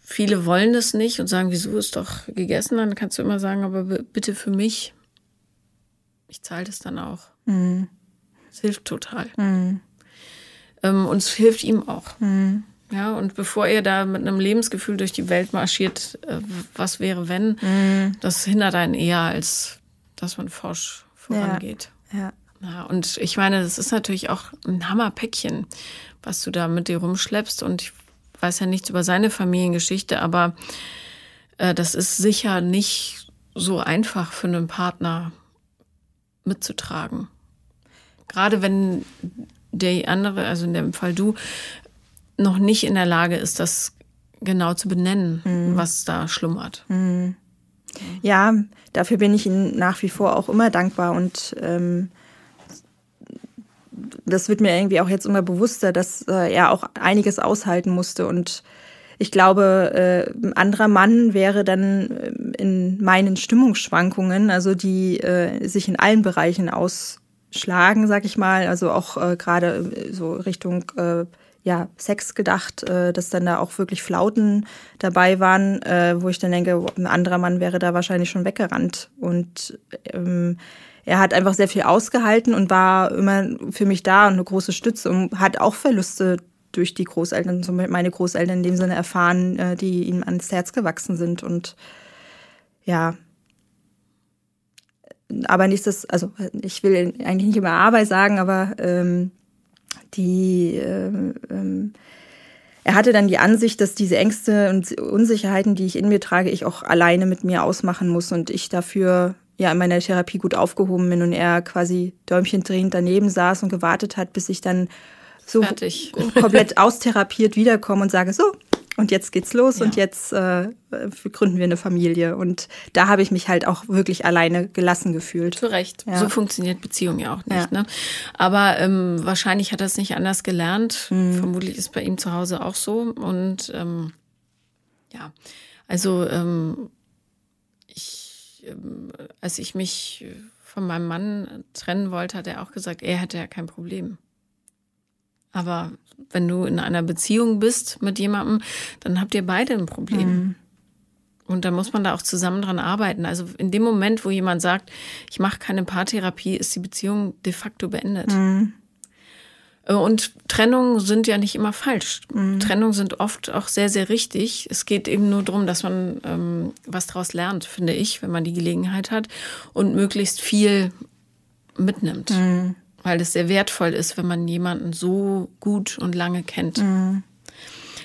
viele wollen das nicht und sagen, wieso ist doch gegessen? Dann kannst du immer sagen, aber bitte für mich. Ich zahle das dann auch. Mhm. Es hilft total. Mhm. Ähm, und es hilft ihm auch. Mhm. Ja, und bevor ihr da mit einem Lebensgefühl durch die Welt marschiert, äh, was wäre, wenn, mhm. das hindert einen eher, als dass man forsch vorangeht. Ja. ja. ja. Und ich meine, das ist natürlich auch ein Hammerpäckchen, was du da mit dir rumschleppst. Und ich weiß ja nichts über seine Familiengeschichte, aber äh, das ist sicher nicht so einfach für einen Partner mitzutragen. Gerade wenn der andere, also in dem Fall du, noch nicht in der Lage ist, das genau zu benennen, mhm. was da schlummert. Mhm. Ja, dafür bin ich Ihnen nach wie vor auch immer dankbar und ähm, das wird mir irgendwie auch jetzt immer bewusster, dass äh, er auch einiges aushalten musste und ich glaube, äh, ein anderer Mann wäre dann äh, in meinen Stimmungsschwankungen, also die äh, sich in allen Bereichen ausschlagen, sag ich mal, also auch äh, gerade äh, so Richtung äh, ja, Sex gedacht, äh, dass dann da auch wirklich Flauten dabei waren, äh, wo ich dann denke, ein anderer Mann wäre da wahrscheinlich schon weggerannt. Und ähm, er hat einfach sehr viel ausgehalten und war immer für mich da und eine große Stütze und hat auch Verluste durch die Großeltern, so meine Großeltern in dem Sinne erfahren, äh, die ihm ans Herz gewachsen sind. Und ja, aber nächstes, also ich will eigentlich nicht immer Arbeit sagen, aber ähm, die äh, ähm, er hatte dann die Ansicht, dass diese Ängste und Unsicherheiten, die ich in mir trage, ich auch alleine mit mir ausmachen muss und ich dafür ja in meiner Therapie gut aufgehoben bin und er quasi Däumchen drehend daneben saß und gewartet hat, bis ich dann so Fertig. komplett austherapiert wiederkomme und sage, so, und jetzt geht's los ja. und jetzt äh, gründen wir eine Familie. Und da habe ich mich halt auch wirklich alleine gelassen gefühlt. Zu Recht. Ja. So funktioniert Beziehung ja auch nicht. Ja. Ne? Aber ähm, wahrscheinlich hat er es nicht anders gelernt. Mhm. Vermutlich ist bei ihm zu Hause auch so. Und ähm, ja, also ähm, ich, ähm, als ich mich von meinem Mann trennen wollte, hat er auch gesagt, er hätte ja kein Problem. Aber wenn du in einer Beziehung bist mit jemandem, dann habt ihr beide ein Problem. Mhm. Und da muss man da auch zusammen dran arbeiten. Also in dem Moment, wo jemand sagt, ich mache keine Paartherapie, ist die Beziehung de facto beendet. Mhm. Und Trennungen sind ja nicht immer falsch. Mhm. Trennungen sind oft auch sehr, sehr richtig. Es geht eben nur darum, dass man ähm, was daraus lernt, finde ich, wenn man die Gelegenheit hat und möglichst viel mitnimmt. Mhm weil es sehr wertvoll ist, wenn man jemanden so gut und lange kennt. Mhm.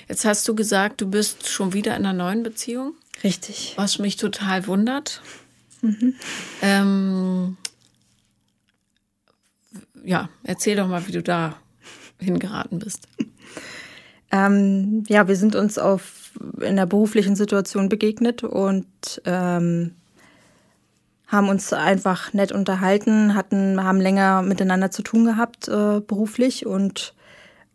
Jetzt hast du gesagt, du bist schon wieder in einer neuen Beziehung. Richtig. Was mich total wundert. Mhm. Ähm, ja, erzähl doch mal, wie du da hingeraten bist. Ähm, ja, wir sind uns auf in der beruflichen Situation begegnet und ähm, haben uns einfach nett unterhalten, hatten, haben länger miteinander zu tun gehabt äh, beruflich. Und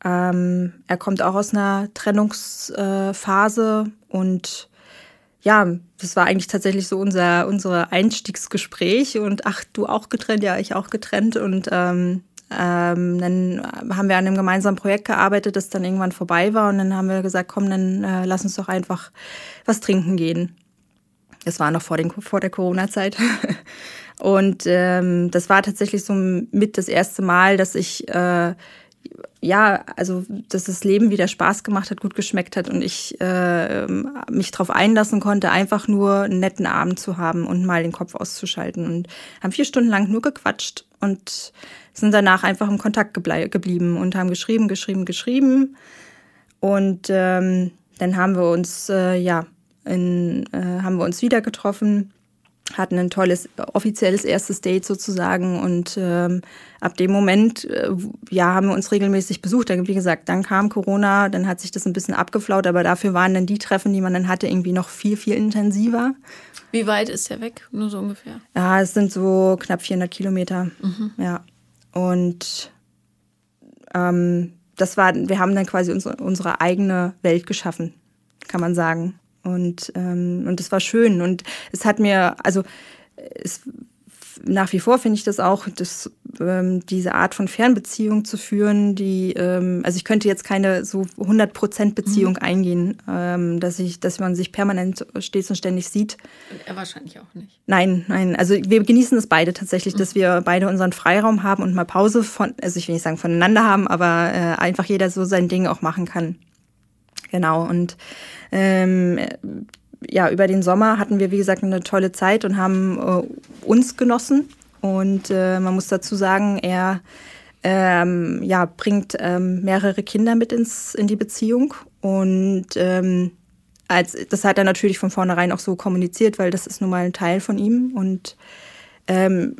ähm, er kommt auch aus einer Trennungsphase. Äh, und ja, das war eigentlich tatsächlich so unser unsere Einstiegsgespräch. Und ach, du auch getrennt, ja, ich auch getrennt. Und ähm, ähm, dann haben wir an einem gemeinsamen Projekt gearbeitet, das dann irgendwann vorbei war. Und dann haben wir gesagt, komm, dann äh, lass uns doch einfach was trinken gehen. Das war noch vor, den, vor der Corona-Zeit. Und ähm, das war tatsächlich so mit das erste Mal, dass ich äh, ja, also dass das Leben wieder Spaß gemacht hat, gut geschmeckt hat und ich äh, mich darauf einlassen konnte, einfach nur einen netten Abend zu haben und mal den Kopf auszuschalten. Und haben vier Stunden lang nur gequatscht und sind danach einfach im Kontakt geblieben und haben geschrieben, geschrieben, geschrieben. Und ähm, dann haben wir uns, äh, ja, in, äh, haben wir uns wieder getroffen hatten ein tolles offizielles erstes Date sozusagen und ähm, ab dem Moment äh, ja haben wir uns regelmäßig besucht. Dann, wie gesagt, dann kam Corona, dann hat sich das ein bisschen abgeflaut, aber dafür waren dann die Treffen, die man dann hatte, irgendwie noch viel viel intensiver. Wie weit ist der weg? Nur so ungefähr? Ja, es sind so knapp 400 Kilometer. Mhm. Ja und ähm, das war, wir haben dann quasi unsere, unsere eigene Welt geschaffen, kann man sagen. Und, ähm, und das war schön. Und es hat mir, also es, nach wie vor finde ich das auch, dass, ähm, diese Art von Fernbeziehung zu führen, die, ähm, also ich könnte jetzt keine so 100% Beziehung mhm. eingehen, ähm, dass, ich, dass man sich permanent stets und ständig sieht. Und er wahrscheinlich auch nicht. Nein, nein. Also wir genießen es beide tatsächlich, mhm. dass wir beide unseren Freiraum haben und mal Pause von, also ich will nicht sagen voneinander haben, aber äh, einfach jeder so sein Ding auch machen kann. Genau. Und ähm, ja, über den Sommer hatten wir, wie gesagt, eine tolle Zeit und haben äh, uns genossen. Und äh, man muss dazu sagen, er ähm, ja, bringt ähm, mehrere Kinder mit ins, in die Beziehung. Und ähm, als, das hat er natürlich von vornherein auch so kommuniziert, weil das ist nun mal ein Teil von ihm. Und ähm,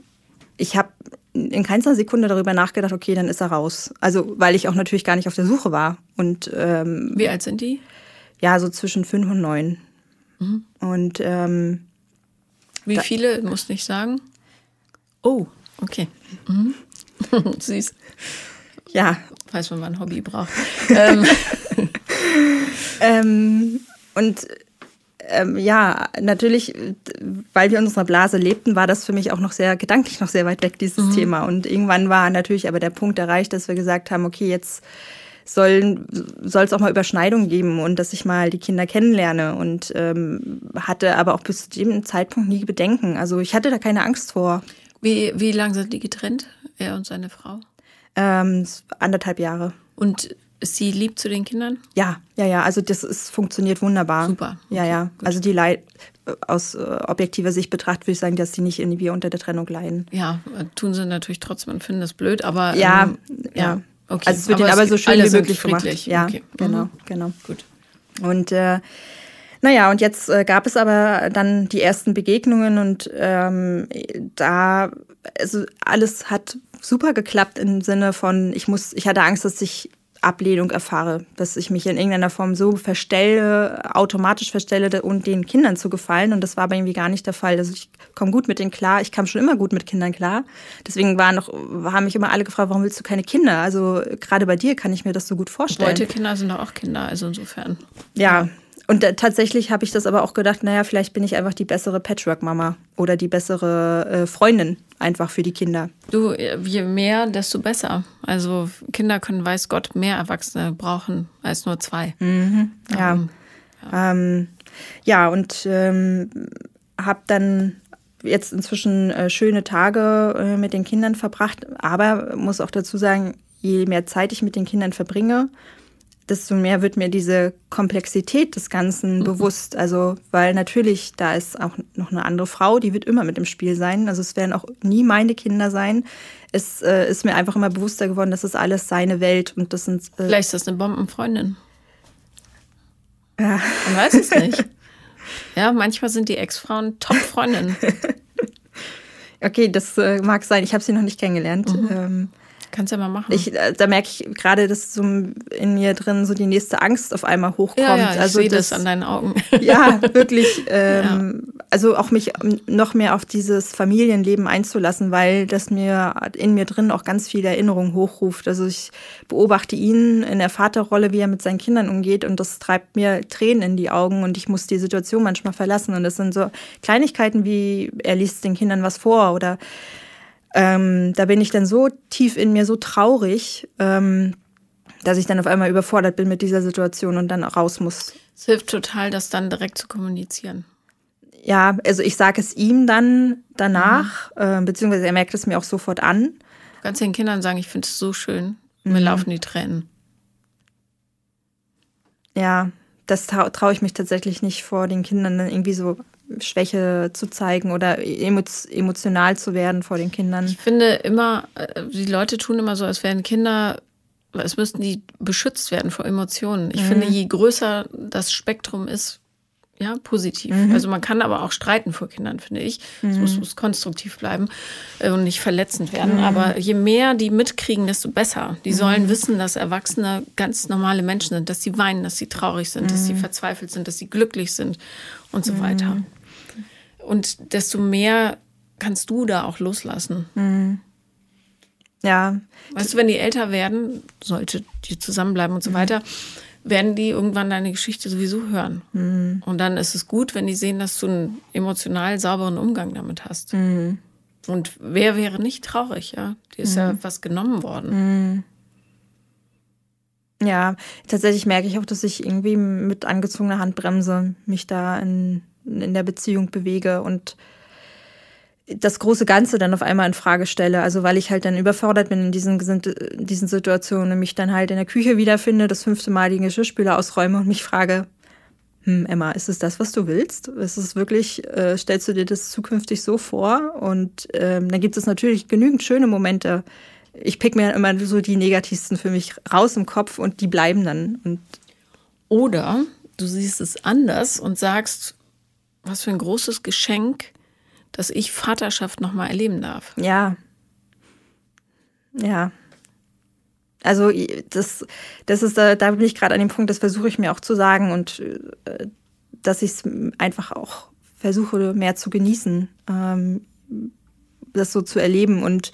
ich habe in keiner Sekunde darüber nachgedacht, okay, dann ist er raus. Also, weil ich auch natürlich gar nicht auf der Suche war. Und ähm, wie alt sind die? Ja, so zwischen fünf und neun. Mhm. Und ähm, wie viele, muss nicht sagen. Oh, okay. Mhm. Süß. Ja. Weiß man, wann ein Hobby braucht. ähm. ähm, und ähm, ja, natürlich, weil wir in unserer Blase lebten, war das für mich auch noch sehr gedanklich noch sehr weit weg, dieses mhm. Thema. Und irgendwann war natürlich aber der Punkt erreicht, dass wir gesagt haben, okay, jetzt soll es auch mal Überschneidungen geben und dass ich mal die Kinder kennenlerne und ähm, hatte aber auch bis zu dem Zeitpunkt nie Bedenken. Also ich hatte da keine Angst vor. Wie, wie lange sind die getrennt, er und seine Frau? Ähm, anderthalb Jahre. Und sie lieb zu den Kindern? Ja, ja, ja. Also das ist, funktioniert wunderbar. Super. Okay, ja, ja. Gut. Also die Leid aus äh, objektiver Sicht betrachtet würde ich sagen, dass sie nicht irgendwie unter der Trennung leiden. Ja, tun sie natürlich trotzdem und finden das blöd, aber ja, ähm, ja. ja. Okay. Also es wird aber, aber so schön wie möglich gemacht. Ja, okay. genau, mhm. genau. Gut. Und äh, naja, und jetzt äh, gab es aber dann die ersten Begegnungen und ähm, da, also alles hat super geklappt im Sinne von, ich muss, ich hatte Angst, dass ich Ablehnung erfahre, dass ich mich in irgendeiner Form so verstelle, automatisch verstelle, um den Kindern zu gefallen. Und das war aber irgendwie gar nicht der Fall. Also ich komme gut mit denen klar. Ich kam schon immer gut mit Kindern klar. Deswegen waren noch, haben mich immer alle gefragt, warum willst du keine Kinder? Also gerade bei dir kann ich mir das so gut vorstellen. Heute Kinder sind doch auch Kinder, also insofern. Ja, und da, tatsächlich habe ich das aber auch gedacht, naja, vielleicht bin ich einfach die bessere Patchwork-Mama oder die bessere äh, Freundin einfach für die Kinder. Du, je mehr, desto besser. Also Kinder können, weiß Gott, mehr Erwachsene brauchen als nur zwei. Mhm, ja. Ähm, ja. Ähm, ja, und ähm, habe dann jetzt inzwischen äh, schöne Tage äh, mit den Kindern verbracht, aber muss auch dazu sagen, je mehr Zeit ich mit den Kindern verbringe, desto mehr wird mir diese Komplexität des Ganzen mhm. bewusst. Also, weil natürlich da ist auch noch eine andere Frau, die wird immer mit im Spiel sein. Also es werden auch nie meine Kinder sein. Es äh, ist mir einfach immer bewusster geworden, das ist alles seine Welt und das sind. Äh Vielleicht ist das eine Bombenfreundin. Ja. Man weiß es nicht. ja, manchmal sind die Ex-Frauen Top-Freundinnen. okay, das äh, mag sein. Ich habe sie noch nicht kennengelernt. Mhm. Ähm, Kannst ja mal machen. Ich, äh, da merke ich gerade, dass so in mir drin so die nächste Angst auf einmal hochkommt. Ja, ja, ich also sehe das, das, an deinen Augen. Ja, wirklich. Ähm, ja. Also auch mich noch mehr auf dieses Familienleben einzulassen, weil das mir in mir drin auch ganz viele Erinnerungen hochruft. Also ich beobachte ihn in der Vaterrolle, wie er mit seinen Kindern umgeht und das treibt mir Tränen in die Augen und ich muss die Situation manchmal verlassen. Und das sind so Kleinigkeiten wie, er liest den Kindern was vor oder ähm, da bin ich dann so tief in mir, so traurig, ähm, dass ich dann auf einmal überfordert bin mit dieser Situation und dann raus muss. Es hilft total, das dann direkt zu kommunizieren. Ja, also ich sage es ihm dann danach, mhm. äh, beziehungsweise er merkt es mir auch sofort an. Du kannst den Kindern sagen, ich finde es so schön. Mir mhm. laufen die Tränen. Ja, das traue trau ich mich tatsächlich nicht vor den Kindern dann irgendwie so Schwäche zu zeigen oder emotional zu werden vor den Kindern. Ich finde immer, äh, die Leute tun immer so, als wären Kinder, als müssten die beschützt werden vor Emotionen. Ich mhm. finde, je größer das Spektrum ist, ja, positiv. Mhm. Also man kann aber auch streiten vor Kindern, finde ich. Es mhm. muss, muss, konstruktiv bleiben äh, und nicht verletzend werden. Mhm. Aber je mehr die mitkriegen, desto besser. Die sollen mhm. wissen, dass Erwachsene ganz normale Menschen sind, dass sie weinen, dass sie traurig sind, dass sie mhm. verzweifelt sind, dass sie glücklich sind und so weiter. Und desto mehr kannst du da auch loslassen. Mhm. Ja. Weißt du, wenn die älter werden, sollte die zusammenbleiben und so mhm. weiter, werden die irgendwann deine Geschichte sowieso hören. Mhm. Und dann ist es gut, wenn die sehen, dass du einen emotional sauberen Umgang damit hast. Mhm. Und wer wäre nicht traurig, ja? Dir ist ja mhm. was genommen worden. Mhm. Ja, tatsächlich merke ich auch, dass ich irgendwie mit angezogener Handbremse mich da in in der Beziehung bewege und das große Ganze dann auf einmal in Frage stelle. Also weil ich halt dann überfordert bin in diesen, diesen Situationen und mich dann halt in der Küche wiederfinde, das fünfte Mal die Geschirrspüler ausräume und mich frage, hm, Emma, ist es das, was du willst? Ist es wirklich, äh, stellst du dir das zukünftig so vor? Und ähm, dann gibt es natürlich genügend schöne Momente. Ich pick mir immer so die negativsten für mich raus im Kopf und die bleiben dann. Und Oder du siehst es anders und sagst, was für ein großes Geschenk, dass ich Vaterschaft nochmal erleben darf. Ja. Ja. Also das, das ist, da, da bin ich gerade an dem Punkt, das versuche ich mir auch zu sagen und äh, dass ich es einfach auch versuche mehr zu genießen, ähm, das so zu erleben. Und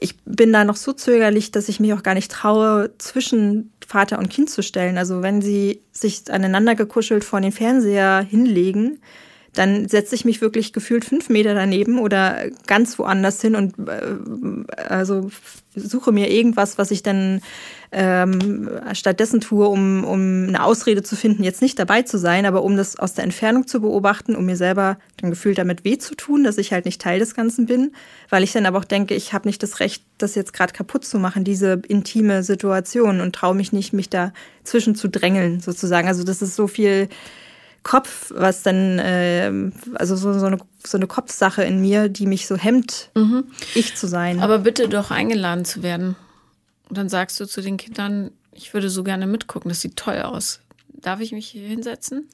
ich bin da noch so zögerlich, dass ich mich auch gar nicht traue, zwischen Vater und Kind zu stellen. Also wenn sie sich aneinander gekuschelt vor den Fernseher hinlegen, dann setze ich mich wirklich gefühlt fünf Meter daneben oder ganz woanders hin und äh, also suche mir irgendwas, was ich dann ähm, stattdessen tue, um, um eine Ausrede zu finden, jetzt nicht dabei zu sein, aber um das aus der Entfernung zu beobachten, um mir selber dann gefühlt damit weh zu tun, dass ich halt nicht Teil des Ganzen bin, weil ich dann aber auch denke, ich habe nicht das Recht, das jetzt gerade kaputt zu machen, diese intime Situation und traue mich nicht, mich da zwischen zu drängeln, sozusagen. Also das ist so viel Kopf, was dann, äh, also so, so, eine, so eine Kopfsache in mir, die mich so hemmt, mhm. ich zu sein. Aber bitte doch eingeladen zu werden. Und dann sagst du zu den Kindern, ich würde so gerne mitgucken, das sieht toll aus. Darf ich mich hier hinsetzen?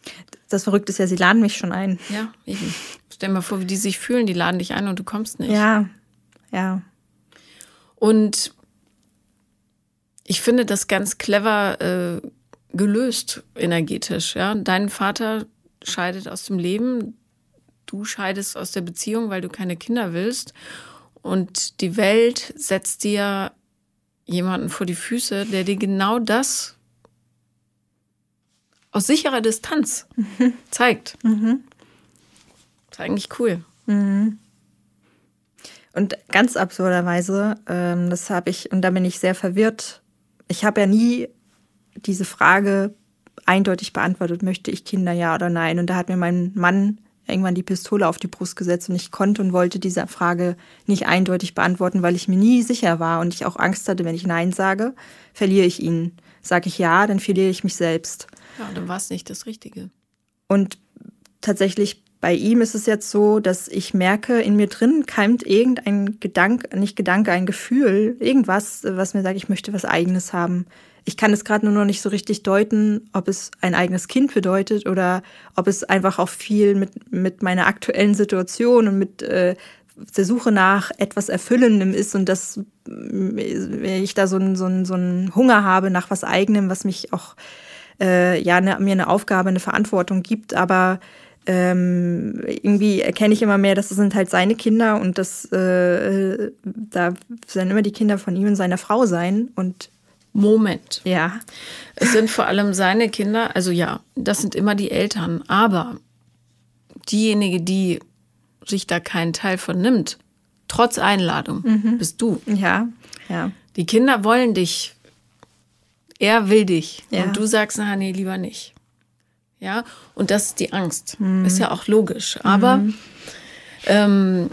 Das Verrückte ist ja, sie laden mich schon ein. Ja, eben. Stell dir mal vor, wie die sich fühlen, die laden dich ein und du kommst nicht. Ja, ja. Und ich finde das ganz clever äh, gelöst energetisch. Ja? Dein Vater scheidet aus dem Leben, du scheidest aus der Beziehung, weil du keine Kinder willst. Und die Welt setzt dir jemanden vor die Füße, der dir genau das aus sicherer Distanz mhm. zeigt. Mhm. Das ist eigentlich cool. Mhm. Und ganz absurderweise, ähm, das habe ich, und da bin ich sehr verwirrt. Ich habe ja nie diese Frage eindeutig beantwortet, möchte ich Kinder ja oder nein? Und da hat mir mein Mann irgendwann die Pistole auf die Brust gesetzt und ich konnte und wollte diese Frage nicht eindeutig beantworten, weil ich mir nie sicher war und ich auch Angst hatte, wenn ich Nein sage, verliere ich ihn. Sage ich Ja, dann verliere ich mich selbst. Ja, dann war es nicht das Richtige. Und tatsächlich bei ihm ist es jetzt so, dass ich merke, in mir drin keimt irgendein Gedanke, nicht Gedanke, ein Gefühl, irgendwas, was mir sagt, ich möchte was Eigenes haben. Ich kann es gerade nur noch nicht so richtig deuten, ob es ein eigenes Kind bedeutet oder ob es einfach auch viel mit, mit meiner aktuellen Situation und mit, äh, der Suche nach etwas Erfüllendem ist und dass ich da so einen so so einen Hunger habe nach was Eigenem, was mich auch äh, ja ne, mir eine Aufgabe, eine Verantwortung gibt, aber ähm, irgendwie erkenne ich immer mehr, dass es sind halt seine Kinder und das äh, da werden immer die Kinder von ihm und seiner Frau sein und Moment. Ja. Es sind vor allem seine Kinder, also ja, das sind immer die Eltern, aber diejenige, die sich da keinen Teil von nimmt, trotz Einladung, mhm. bist du. Ja, ja. Die Kinder wollen dich. Er will dich. Ja. Und du sagst, na, nee, lieber nicht. Ja, und das ist die Angst. Mhm. Ist ja auch logisch. Aber mhm. ähm,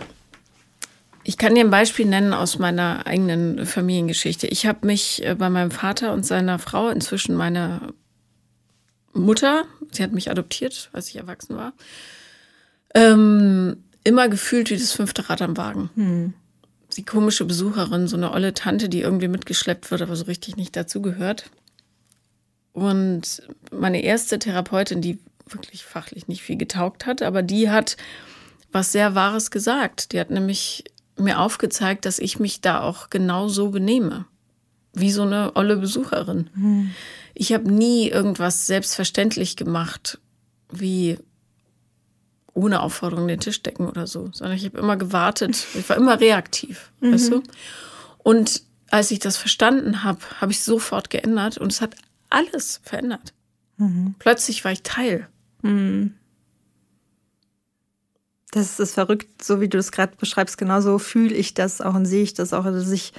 ich kann dir ein Beispiel nennen aus meiner eigenen Familiengeschichte. Ich habe mich äh, bei meinem Vater und seiner Frau, inzwischen meine Mutter, sie hat mich adoptiert, als ich erwachsen war, ähm, immer gefühlt wie das fünfte Rad am Wagen. Hm. Die komische Besucherin, so eine olle Tante, die irgendwie mitgeschleppt wird, aber so richtig nicht dazugehört. Und meine erste Therapeutin, die wirklich fachlich nicht viel getaugt hat, aber die hat was sehr Wahres gesagt. Die hat nämlich mir aufgezeigt, dass ich mich da auch genau so benehme. Wie so eine olle Besucherin. Hm. Ich habe nie irgendwas selbstverständlich gemacht, wie ohne Aufforderung den Tisch decken oder so, sondern ich habe immer gewartet. Ich war immer reaktiv, mhm. weißt du? Und als ich das verstanden habe, habe ich sofort geändert und es hat alles verändert. Mhm. Plötzlich war ich Teil. Mhm. Das ist verrückt, so wie du es gerade beschreibst. Genauso fühle ich das auch und sehe ich das auch. Also ich,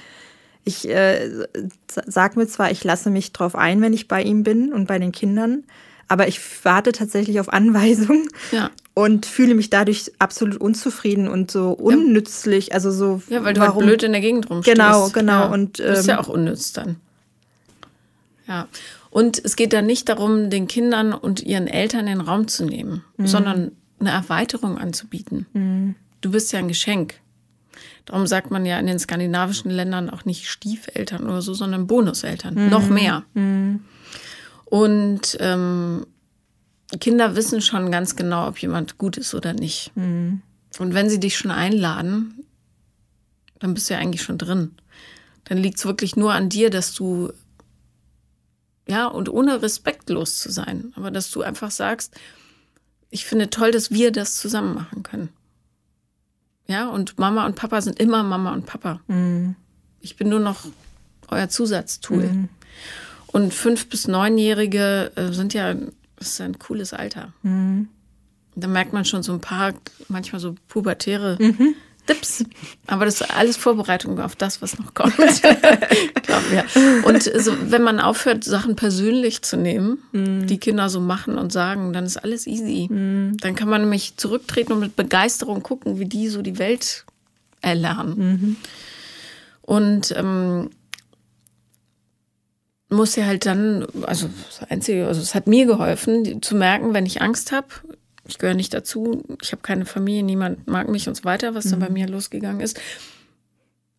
ich äh, sag mir zwar, ich lasse mich drauf ein, wenn ich bei ihm bin und bei den Kindern, aber ich warte tatsächlich auf Anweisung ja. und fühle mich dadurch absolut unzufrieden und so unnützlich. Ja. Also so. Ja, weil du halt warum, halt blöd in der Gegend rumstehst. Genau, genau. Ja. Und ähm, ist ja auch unnütz dann. Ja. Und es geht da nicht darum, den Kindern und ihren Eltern den Raum zu nehmen, mhm. sondern eine Erweiterung anzubieten. Mhm. Du bist ja ein Geschenk. Darum sagt man ja in den skandinavischen Ländern auch nicht Stiefeltern oder so, sondern Bonuseltern. Mhm. Noch mehr. Mhm. Und ähm, Kinder wissen schon ganz genau, ob jemand gut ist oder nicht. Mhm. Und wenn sie dich schon einladen, dann bist du ja eigentlich schon drin. Dann liegt es wirklich nur an dir, dass du, ja, und ohne respektlos zu sein, aber dass du einfach sagst, ich finde toll, dass wir das zusammen machen können. Ja, und Mama und Papa sind immer Mama und Papa. Mhm. Ich bin nur noch euer Zusatztool. Mhm. Und fünf- bis neunjährige äh, sind ja, das ist ein cooles Alter. Mhm. Da merkt man schon so ein paar, manchmal so pubertäre mhm. Dips. Aber das ist alles Vorbereitung auf das, was noch kommt. Glaub mir. Und so, wenn man aufhört, Sachen persönlich zu nehmen, mm. die Kinder so machen und sagen, dann ist alles easy. Mm. Dann kann man nämlich zurücktreten und mit Begeisterung gucken, wie die so die Welt erlernen. Mhm. Und ähm, muss ja halt dann, also das Einzige, also es hat mir geholfen, zu merken, wenn ich Angst habe, ich gehöre nicht dazu, ich habe keine Familie, niemand mag mich und so weiter, was mhm. dann bei mir losgegangen ist.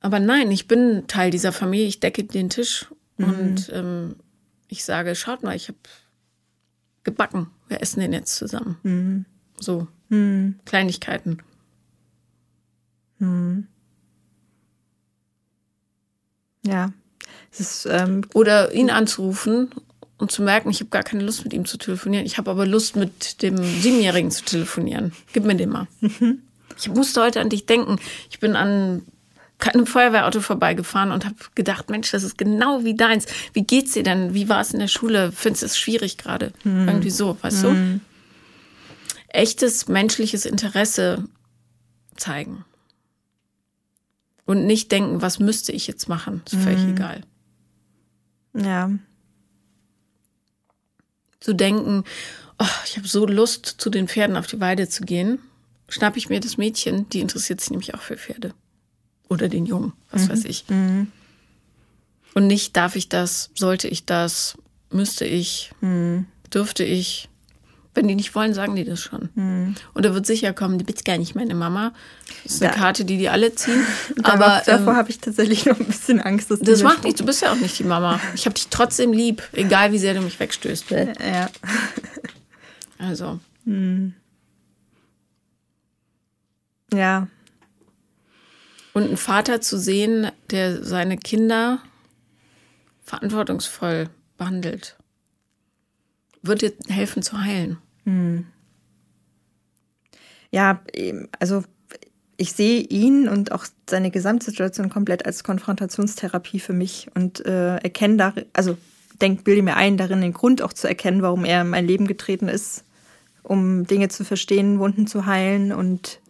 Aber nein, ich bin Teil dieser Familie, ich decke den Tisch mhm. und ähm, ich sage, schaut mal, ich habe gebacken, wir essen den jetzt zusammen. Mhm. So, mhm. Kleinigkeiten. Mhm. Ja. Ist, ähm, Oder ihn anzurufen und zu merken, ich habe gar keine Lust mit ihm zu telefonieren. Ich habe aber Lust mit dem Siebenjährigen zu telefonieren. Gib mir den mal. Mhm. Ich musste heute an dich denken. Ich bin an einem Feuerwehrauto vorbeigefahren und habe gedacht, Mensch, das ist genau wie deins. Wie geht's dir denn? Wie war es in der Schule? Findest du es schwierig gerade? Mhm. Irgendwie so, weißt mhm. du? Echtes menschliches Interesse zeigen. Und nicht denken, was müsste ich jetzt machen? Ist völlig mhm. egal. Ja zu denken, oh, ich habe so Lust, zu den Pferden auf die Weide zu gehen, schnappe ich mir das Mädchen, die interessiert sich nämlich auch für Pferde. Oder den Jungen, was mhm. weiß ich. Mhm. Und nicht darf ich das, sollte ich das, müsste ich, mhm. dürfte ich. Wenn die nicht wollen, sagen die das schon. Mhm. Und da wird sicher kommen, du bist gar nicht meine Mama. Das ist eine ja. Karte, die die alle ziehen. Aber davor ähm, habe ich tatsächlich noch ein bisschen Angst. Dass das macht nichts, du bist ja auch nicht die Mama. Ich habe dich trotzdem lieb, egal wie sehr du mich wegstößt. Ja. Also. Hm. Ja. Und einen Vater zu sehen, der seine Kinder verantwortungsvoll behandelt, wird dir helfen zu heilen. Hm. Ja, also ich sehe ihn und auch seine Gesamtsituation komplett als Konfrontationstherapie für mich und äh, erkenne da, also denk, bilde mir ein, darin den Grund auch zu erkennen, warum er in mein Leben getreten ist, um Dinge zu verstehen, Wunden zu heilen und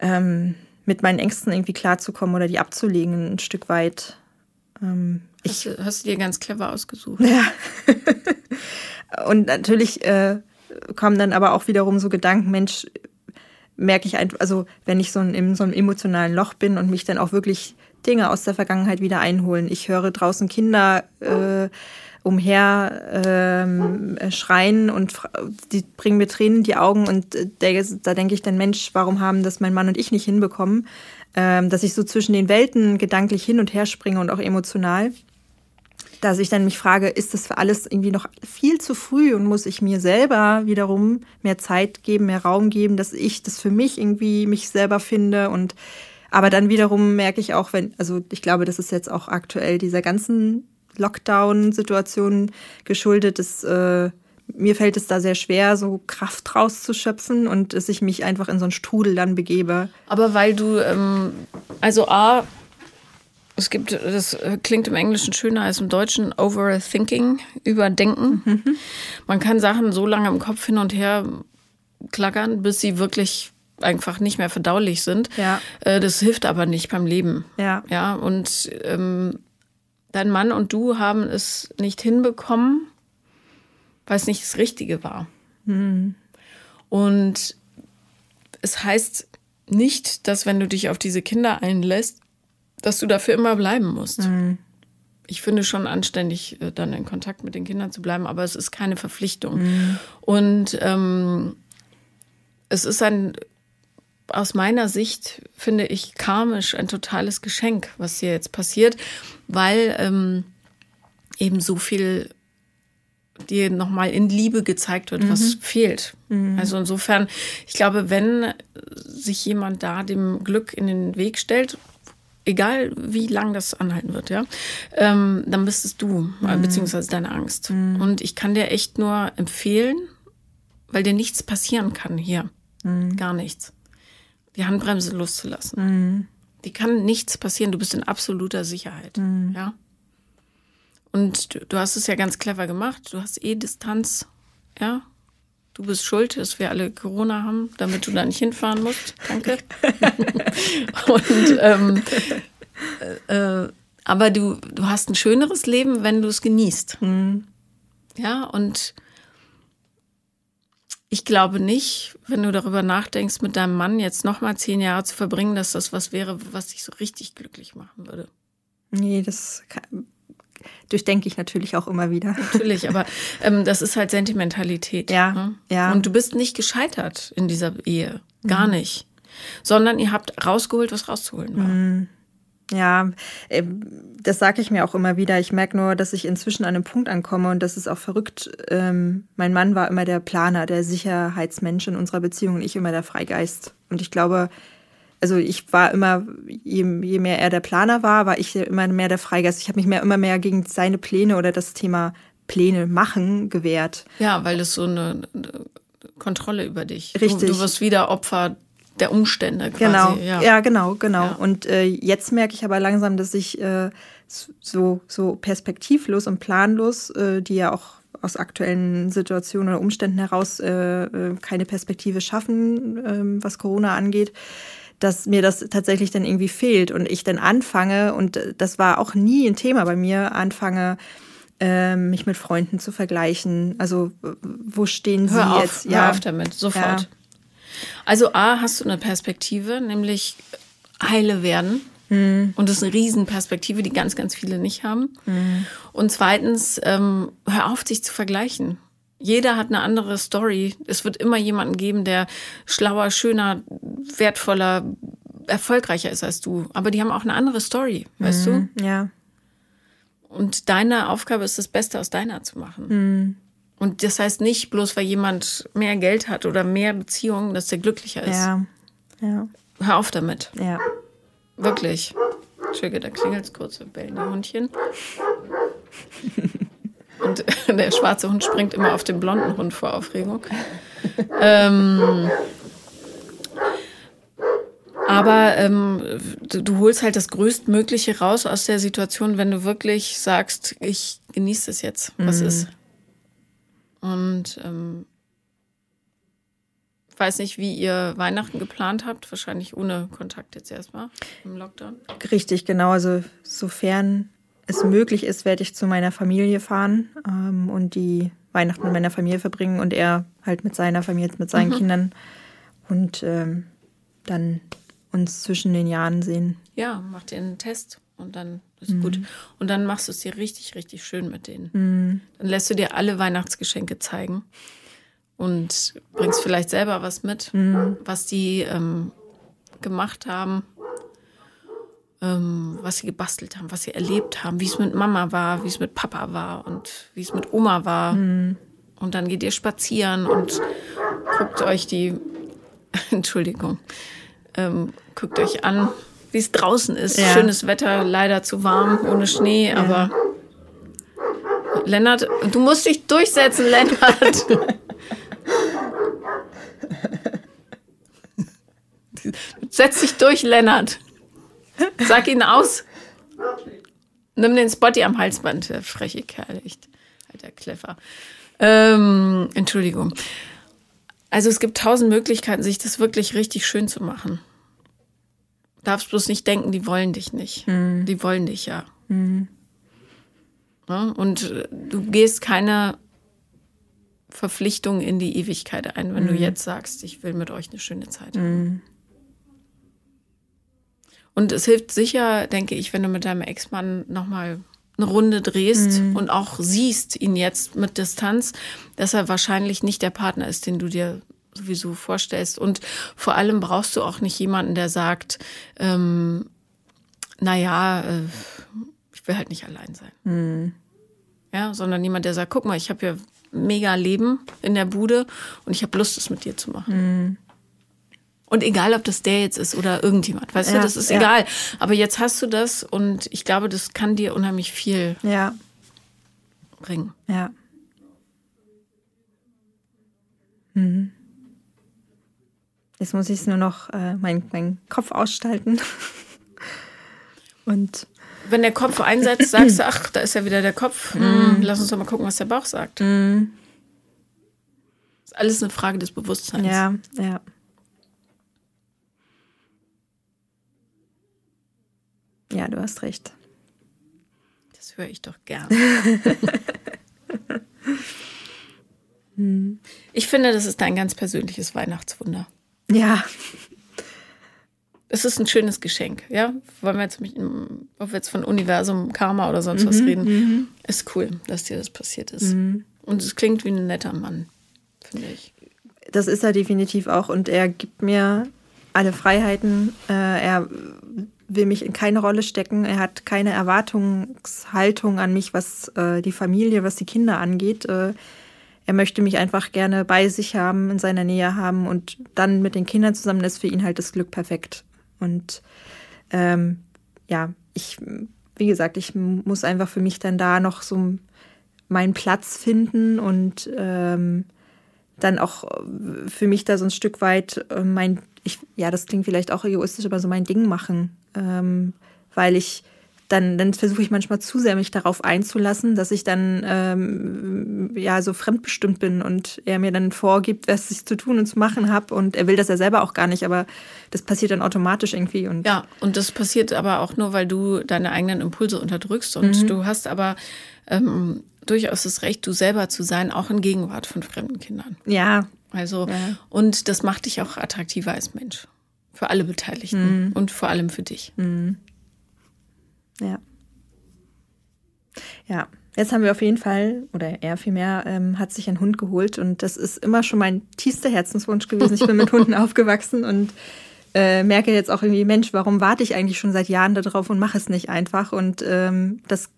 ähm, mit meinen Ängsten irgendwie klarzukommen oder die abzulegen ein Stück weit. Ähm, ich hast, hast du dir ganz clever ausgesucht. Ja. und natürlich äh, kommen dann aber auch wiederum so Gedanken, Mensch, merke ich einfach, also wenn ich so in so einem emotionalen Loch bin und mich dann auch wirklich Dinge aus der Vergangenheit wieder einholen. Ich höre draußen Kinder äh, umher ähm, schreien und die bringen mir Tränen in die Augen und äh, der, da denke ich dann, Mensch, warum haben das mein Mann und ich nicht hinbekommen? Ähm, dass ich so zwischen den Welten gedanklich hin und her springe und auch emotional dass ich dann mich frage, ist das für alles irgendwie noch viel zu früh und muss ich mir selber wiederum mehr Zeit geben, mehr Raum geben, dass ich das für mich irgendwie mich selber finde? Und aber dann wiederum merke ich auch, wenn, also ich glaube, das ist jetzt auch aktuell dieser ganzen Lockdown-Situation geschuldet, dass äh, mir fällt es da sehr schwer, so Kraft rauszuschöpfen und dass ich mich einfach in so einen Strudel dann begebe. Aber weil du, ähm, also A, es gibt, das klingt im Englischen schöner als im Deutschen, Overthinking, Überdenken. Mhm. Man kann Sachen so lange im Kopf hin und her klackern, bis sie wirklich einfach nicht mehr verdaulich sind. Ja. Äh, das hilft aber nicht beim Leben. Ja. Ja, und ähm, dein Mann und du haben es nicht hinbekommen, weil es nicht das Richtige war. Mhm. Und es heißt nicht, dass wenn du dich auf diese Kinder einlässt, dass du dafür immer bleiben musst. Mhm. Ich finde schon anständig, äh, dann in Kontakt mit den Kindern zu bleiben, aber es ist keine Verpflichtung. Mhm. Und ähm, es ist ein, aus meiner Sicht, finde ich, karmisch ein totales Geschenk, was hier jetzt passiert, weil ähm, eben so viel dir nochmal in Liebe gezeigt wird, was mhm. fehlt. Mhm. Also insofern, ich glaube, wenn sich jemand da dem Glück in den Weg stellt, egal wie lang das anhalten wird, ja, ähm, dann bist es du, mhm. beziehungsweise deine Angst. Mhm. Und ich kann dir echt nur empfehlen, weil dir nichts passieren kann hier. Mhm. Gar nichts. Die Handbremse loszulassen. Mhm. Die kann nichts passieren. Du bist in absoluter Sicherheit. Ja. Und du, hast es ja ganz clever gemacht. Du hast eh Distanz, ja, du bist schuld, dass wir alle Corona haben, damit du da nicht hinfahren musst. Danke. und ähm, äh, äh, aber du, du hast ein schöneres Leben, wenn du es genießt. Mhm. Ja, und ich glaube nicht, wenn du darüber nachdenkst, mit deinem Mann jetzt nochmal zehn Jahre zu verbringen, dass das was wäre, was dich so richtig glücklich machen würde. Nee, das kann, durchdenke ich natürlich auch immer wieder. Natürlich, aber ähm, das ist halt Sentimentalität. Ja, ne? ja. Und du bist nicht gescheitert in dieser Ehe. Gar mhm. nicht. Sondern ihr habt rausgeholt, was rauszuholen war. Mhm. Ja, ähm, das sage ich mir auch immer wieder. Ich merke nur, dass ich inzwischen an einem Punkt ankomme und das ist auch verrückt. Ähm, mein Mann war immer der Planer, der Sicherheitsmensch in unserer Beziehung und ich immer der Freigeist. Und ich glaube, also ich war immer, je, je, mehr er der Planer war, war ich immer mehr der Freigeist. Ich habe mich mehr, immer mehr gegen seine Pläne oder das Thema Pläne machen gewehrt. Ja, weil das so eine Kontrolle über dich. Richtig. Du, du wirst wieder Opfer der Umstände quasi. Genau, ja, ja genau, genau. Ja. Und äh, jetzt merke ich aber langsam, dass ich äh, so, so perspektivlos und planlos, äh, die ja auch aus aktuellen Situationen oder Umständen heraus äh, äh, keine Perspektive schaffen, ähm, was Corona angeht, dass mir das tatsächlich dann irgendwie fehlt und ich dann anfange, und das war auch nie ein Thema bei mir, anfange, äh, mich mit Freunden zu vergleichen. Also wo stehen hör sie auf, jetzt? Ja, hör auf damit, sofort. Ja. Also A, hast du eine Perspektive, nämlich heile werden. Mhm. Und das ist eine Riesenperspektive, die ganz, ganz viele nicht haben. Mhm. Und zweitens, ähm, hör auf, sich zu vergleichen. Jeder hat eine andere Story. Es wird immer jemanden geben, der schlauer, schöner, wertvoller, erfolgreicher ist als du. Aber die haben auch eine andere Story, weißt mhm, du? Ja. Und deine Aufgabe ist, das Beste aus deiner zu machen. Mhm. Und das heißt nicht, bloß weil jemand mehr Geld hat oder mehr Beziehungen, dass der glücklicher ist. Ja. ja. Hör auf damit. Ja. Wirklich. Entschuldige, da klingelt es kurz, bellende Hundchen. Und der schwarze Hund springt immer auf den blonden Hund vor Aufregung. ähm, aber ähm, du, du, holst halt das Größtmögliche raus aus der Situation, wenn du wirklich sagst, ich genieße es jetzt, was mhm. ist. Und ähm, weiß nicht, wie ihr Weihnachten geplant habt. Wahrscheinlich ohne Kontakt jetzt erstmal im Lockdown. Richtig, genau. Also sofern es möglich ist, werde ich zu meiner Familie fahren ähm, und die Weihnachten mit meiner Familie verbringen und er halt mit seiner Familie, mit seinen mhm. Kindern und ähm, dann uns zwischen den Jahren sehen. Ja, mach dir einen Test und dann ist mhm. gut. Und dann machst du es dir richtig, richtig schön mit denen. Mhm. Dann lässt du dir alle Weihnachtsgeschenke zeigen und bringst vielleicht selber was mit, mhm. was die ähm, gemacht haben, ähm, was sie gebastelt haben, was sie erlebt haben, wie es mit Mama war, wie es mit Papa war und wie es mit Oma war. Mhm. Und dann geht ihr spazieren und guckt euch die, Entschuldigung, ähm, guckt euch an, wie es draußen ist. Ja. Schönes Wetter, leider zu warm, ohne Schnee, ja. aber Lennart, du musst dich durchsetzen, Lennart. Setz dich durch, Lennart. Sag ihn aus. Nimm den Spotty am Halsband, der freche Kerl, echt. Alter Kleffer. Ähm, Entschuldigung. Also es gibt tausend Möglichkeiten, sich das wirklich richtig schön zu machen. Darfst bloß nicht denken, die wollen dich nicht. Mhm. Die wollen dich ja. Mhm. ja. Und du gehst keine Verpflichtung in die Ewigkeit ein, wenn mhm. du jetzt sagst, ich will mit euch eine schöne Zeit haben. Und es hilft sicher, denke ich, wenn du mit deinem Ex-Mann nochmal eine Runde drehst mhm. und auch siehst ihn jetzt mit Distanz, dass er wahrscheinlich nicht der Partner ist, den du dir sowieso vorstellst. Und vor allem brauchst du auch nicht jemanden, der sagt, ähm, naja, äh, ich will halt nicht allein sein. Mhm. Ja, sondern jemand, der sagt, guck mal, ich habe hier mega Leben in der Bude und ich habe Lust, es mit dir zu machen. Mhm. Und egal, ob das der jetzt ist oder irgendjemand, weißt ja, du, das ist ja. egal. Aber jetzt hast du das und ich glaube, das kann dir unheimlich viel ja. bringen. Ja. Mhm. Jetzt muss ich es nur noch äh, meinen mein Kopf ausschalten. und wenn der Kopf einsetzt, sagst du, ach, da ist ja wieder der Kopf. Mm. Lass uns doch mal gucken, was der Bauch sagt. Mm. ist alles eine Frage des Bewusstseins. Ja, ja. Ja, du hast recht. Das höre ich doch gern. ich finde, das ist dein ganz persönliches Weihnachtswunder. Ja. Es ist ein schönes Geschenk, ja. Wollen wir jetzt, mit, ob wir jetzt von Universum, Karma oder sonst mhm, was reden, mhm. ist cool, dass dir das passiert ist. Mhm. Und es klingt wie ein netter Mann, finde ich. Das ist er definitiv auch. Und er gibt mir alle Freiheiten. Äh, er will mich in keine Rolle stecken. Er hat keine Erwartungshaltung an mich, was äh, die Familie, was die Kinder angeht. Äh, er möchte mich einfach gerne bei sich haben, in seiner Nähe haben und dann mit den Kindern zusammen ist für ihn halt das Glück perfekt. Und ähm, ja, ich, wie gesagt, ich muss einfach für mich dann da noch so meinen Platz finden und ähm, dann auch für mich da so ein Stück weit äh, mein, ich, ja, das klingt vielleicht auch egoistisch, aber so mein Ding machen ähm, weil ich dann, dann versuche ich manchmal zu sehr, mich darauf einzulassen, dass ich dann ähm, ja so fremdbestimmt bin und er mir dann vorgibt, was ich zu tun und zu machen habe. Und er will das ja selber auch gar nicht, aber das passiert dann automatisch irgendwie. Und ja, und das passiert aber auch nur, weil du deine eigenen Impulse unterdrückst. Und mhm. du hast aber ähm, durchaus das Recht, du selber zu sein, auch in Gegenwart von fremden Kindern. Ja. Also, ja. und das macht dich auch attraktiver als Mensch. Für alle Beteiligten mhm. und vor allem für dich. Mhm. Ja. Ja, jetzt haben wir auf jeden Fall, oder er vielmehr, ähm, hat sich einen Hund geholt und das ist immer schon mein tiefster Herzenswunsch gewesen. Ich bin mit Hunden aufgewachsen und äh, merke jetzt auch irgendwie, Mensch, warum warte ich eigentlich schon seit Jahren darauf und mache es nicht einfach? Und ähm, das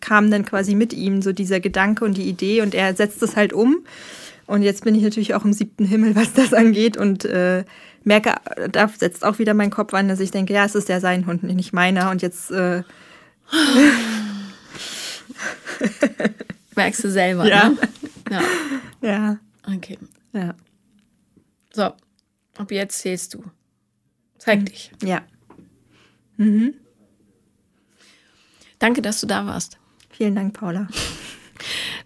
kam dann quasi mit ihm, so dieser Gedanke und die Idee und er setzt es halt um. Und jetzt bin ich natürlich auch im siebten Himmel, was das angeht und äh, merke, da setzt auch wieder mein Kopf an, dass ich denke, ja, es ist ja sein Hund, nicht meiner. Und jetzt äh merkst du selber, ja. ne? Ja. Ja. Okay. Ja. So, ab jetzt zählst du. Zeig dich. Ja. Danke, dass du da warst. Vielen Dank, Paula.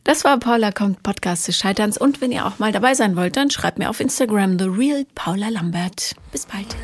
Das war Paula kommt Podcast des Scheiterns und wenn ihr auch mal dabei sein wollt, dann schreibt mir auf Instagram The Real Paula Lambert. Bis bald.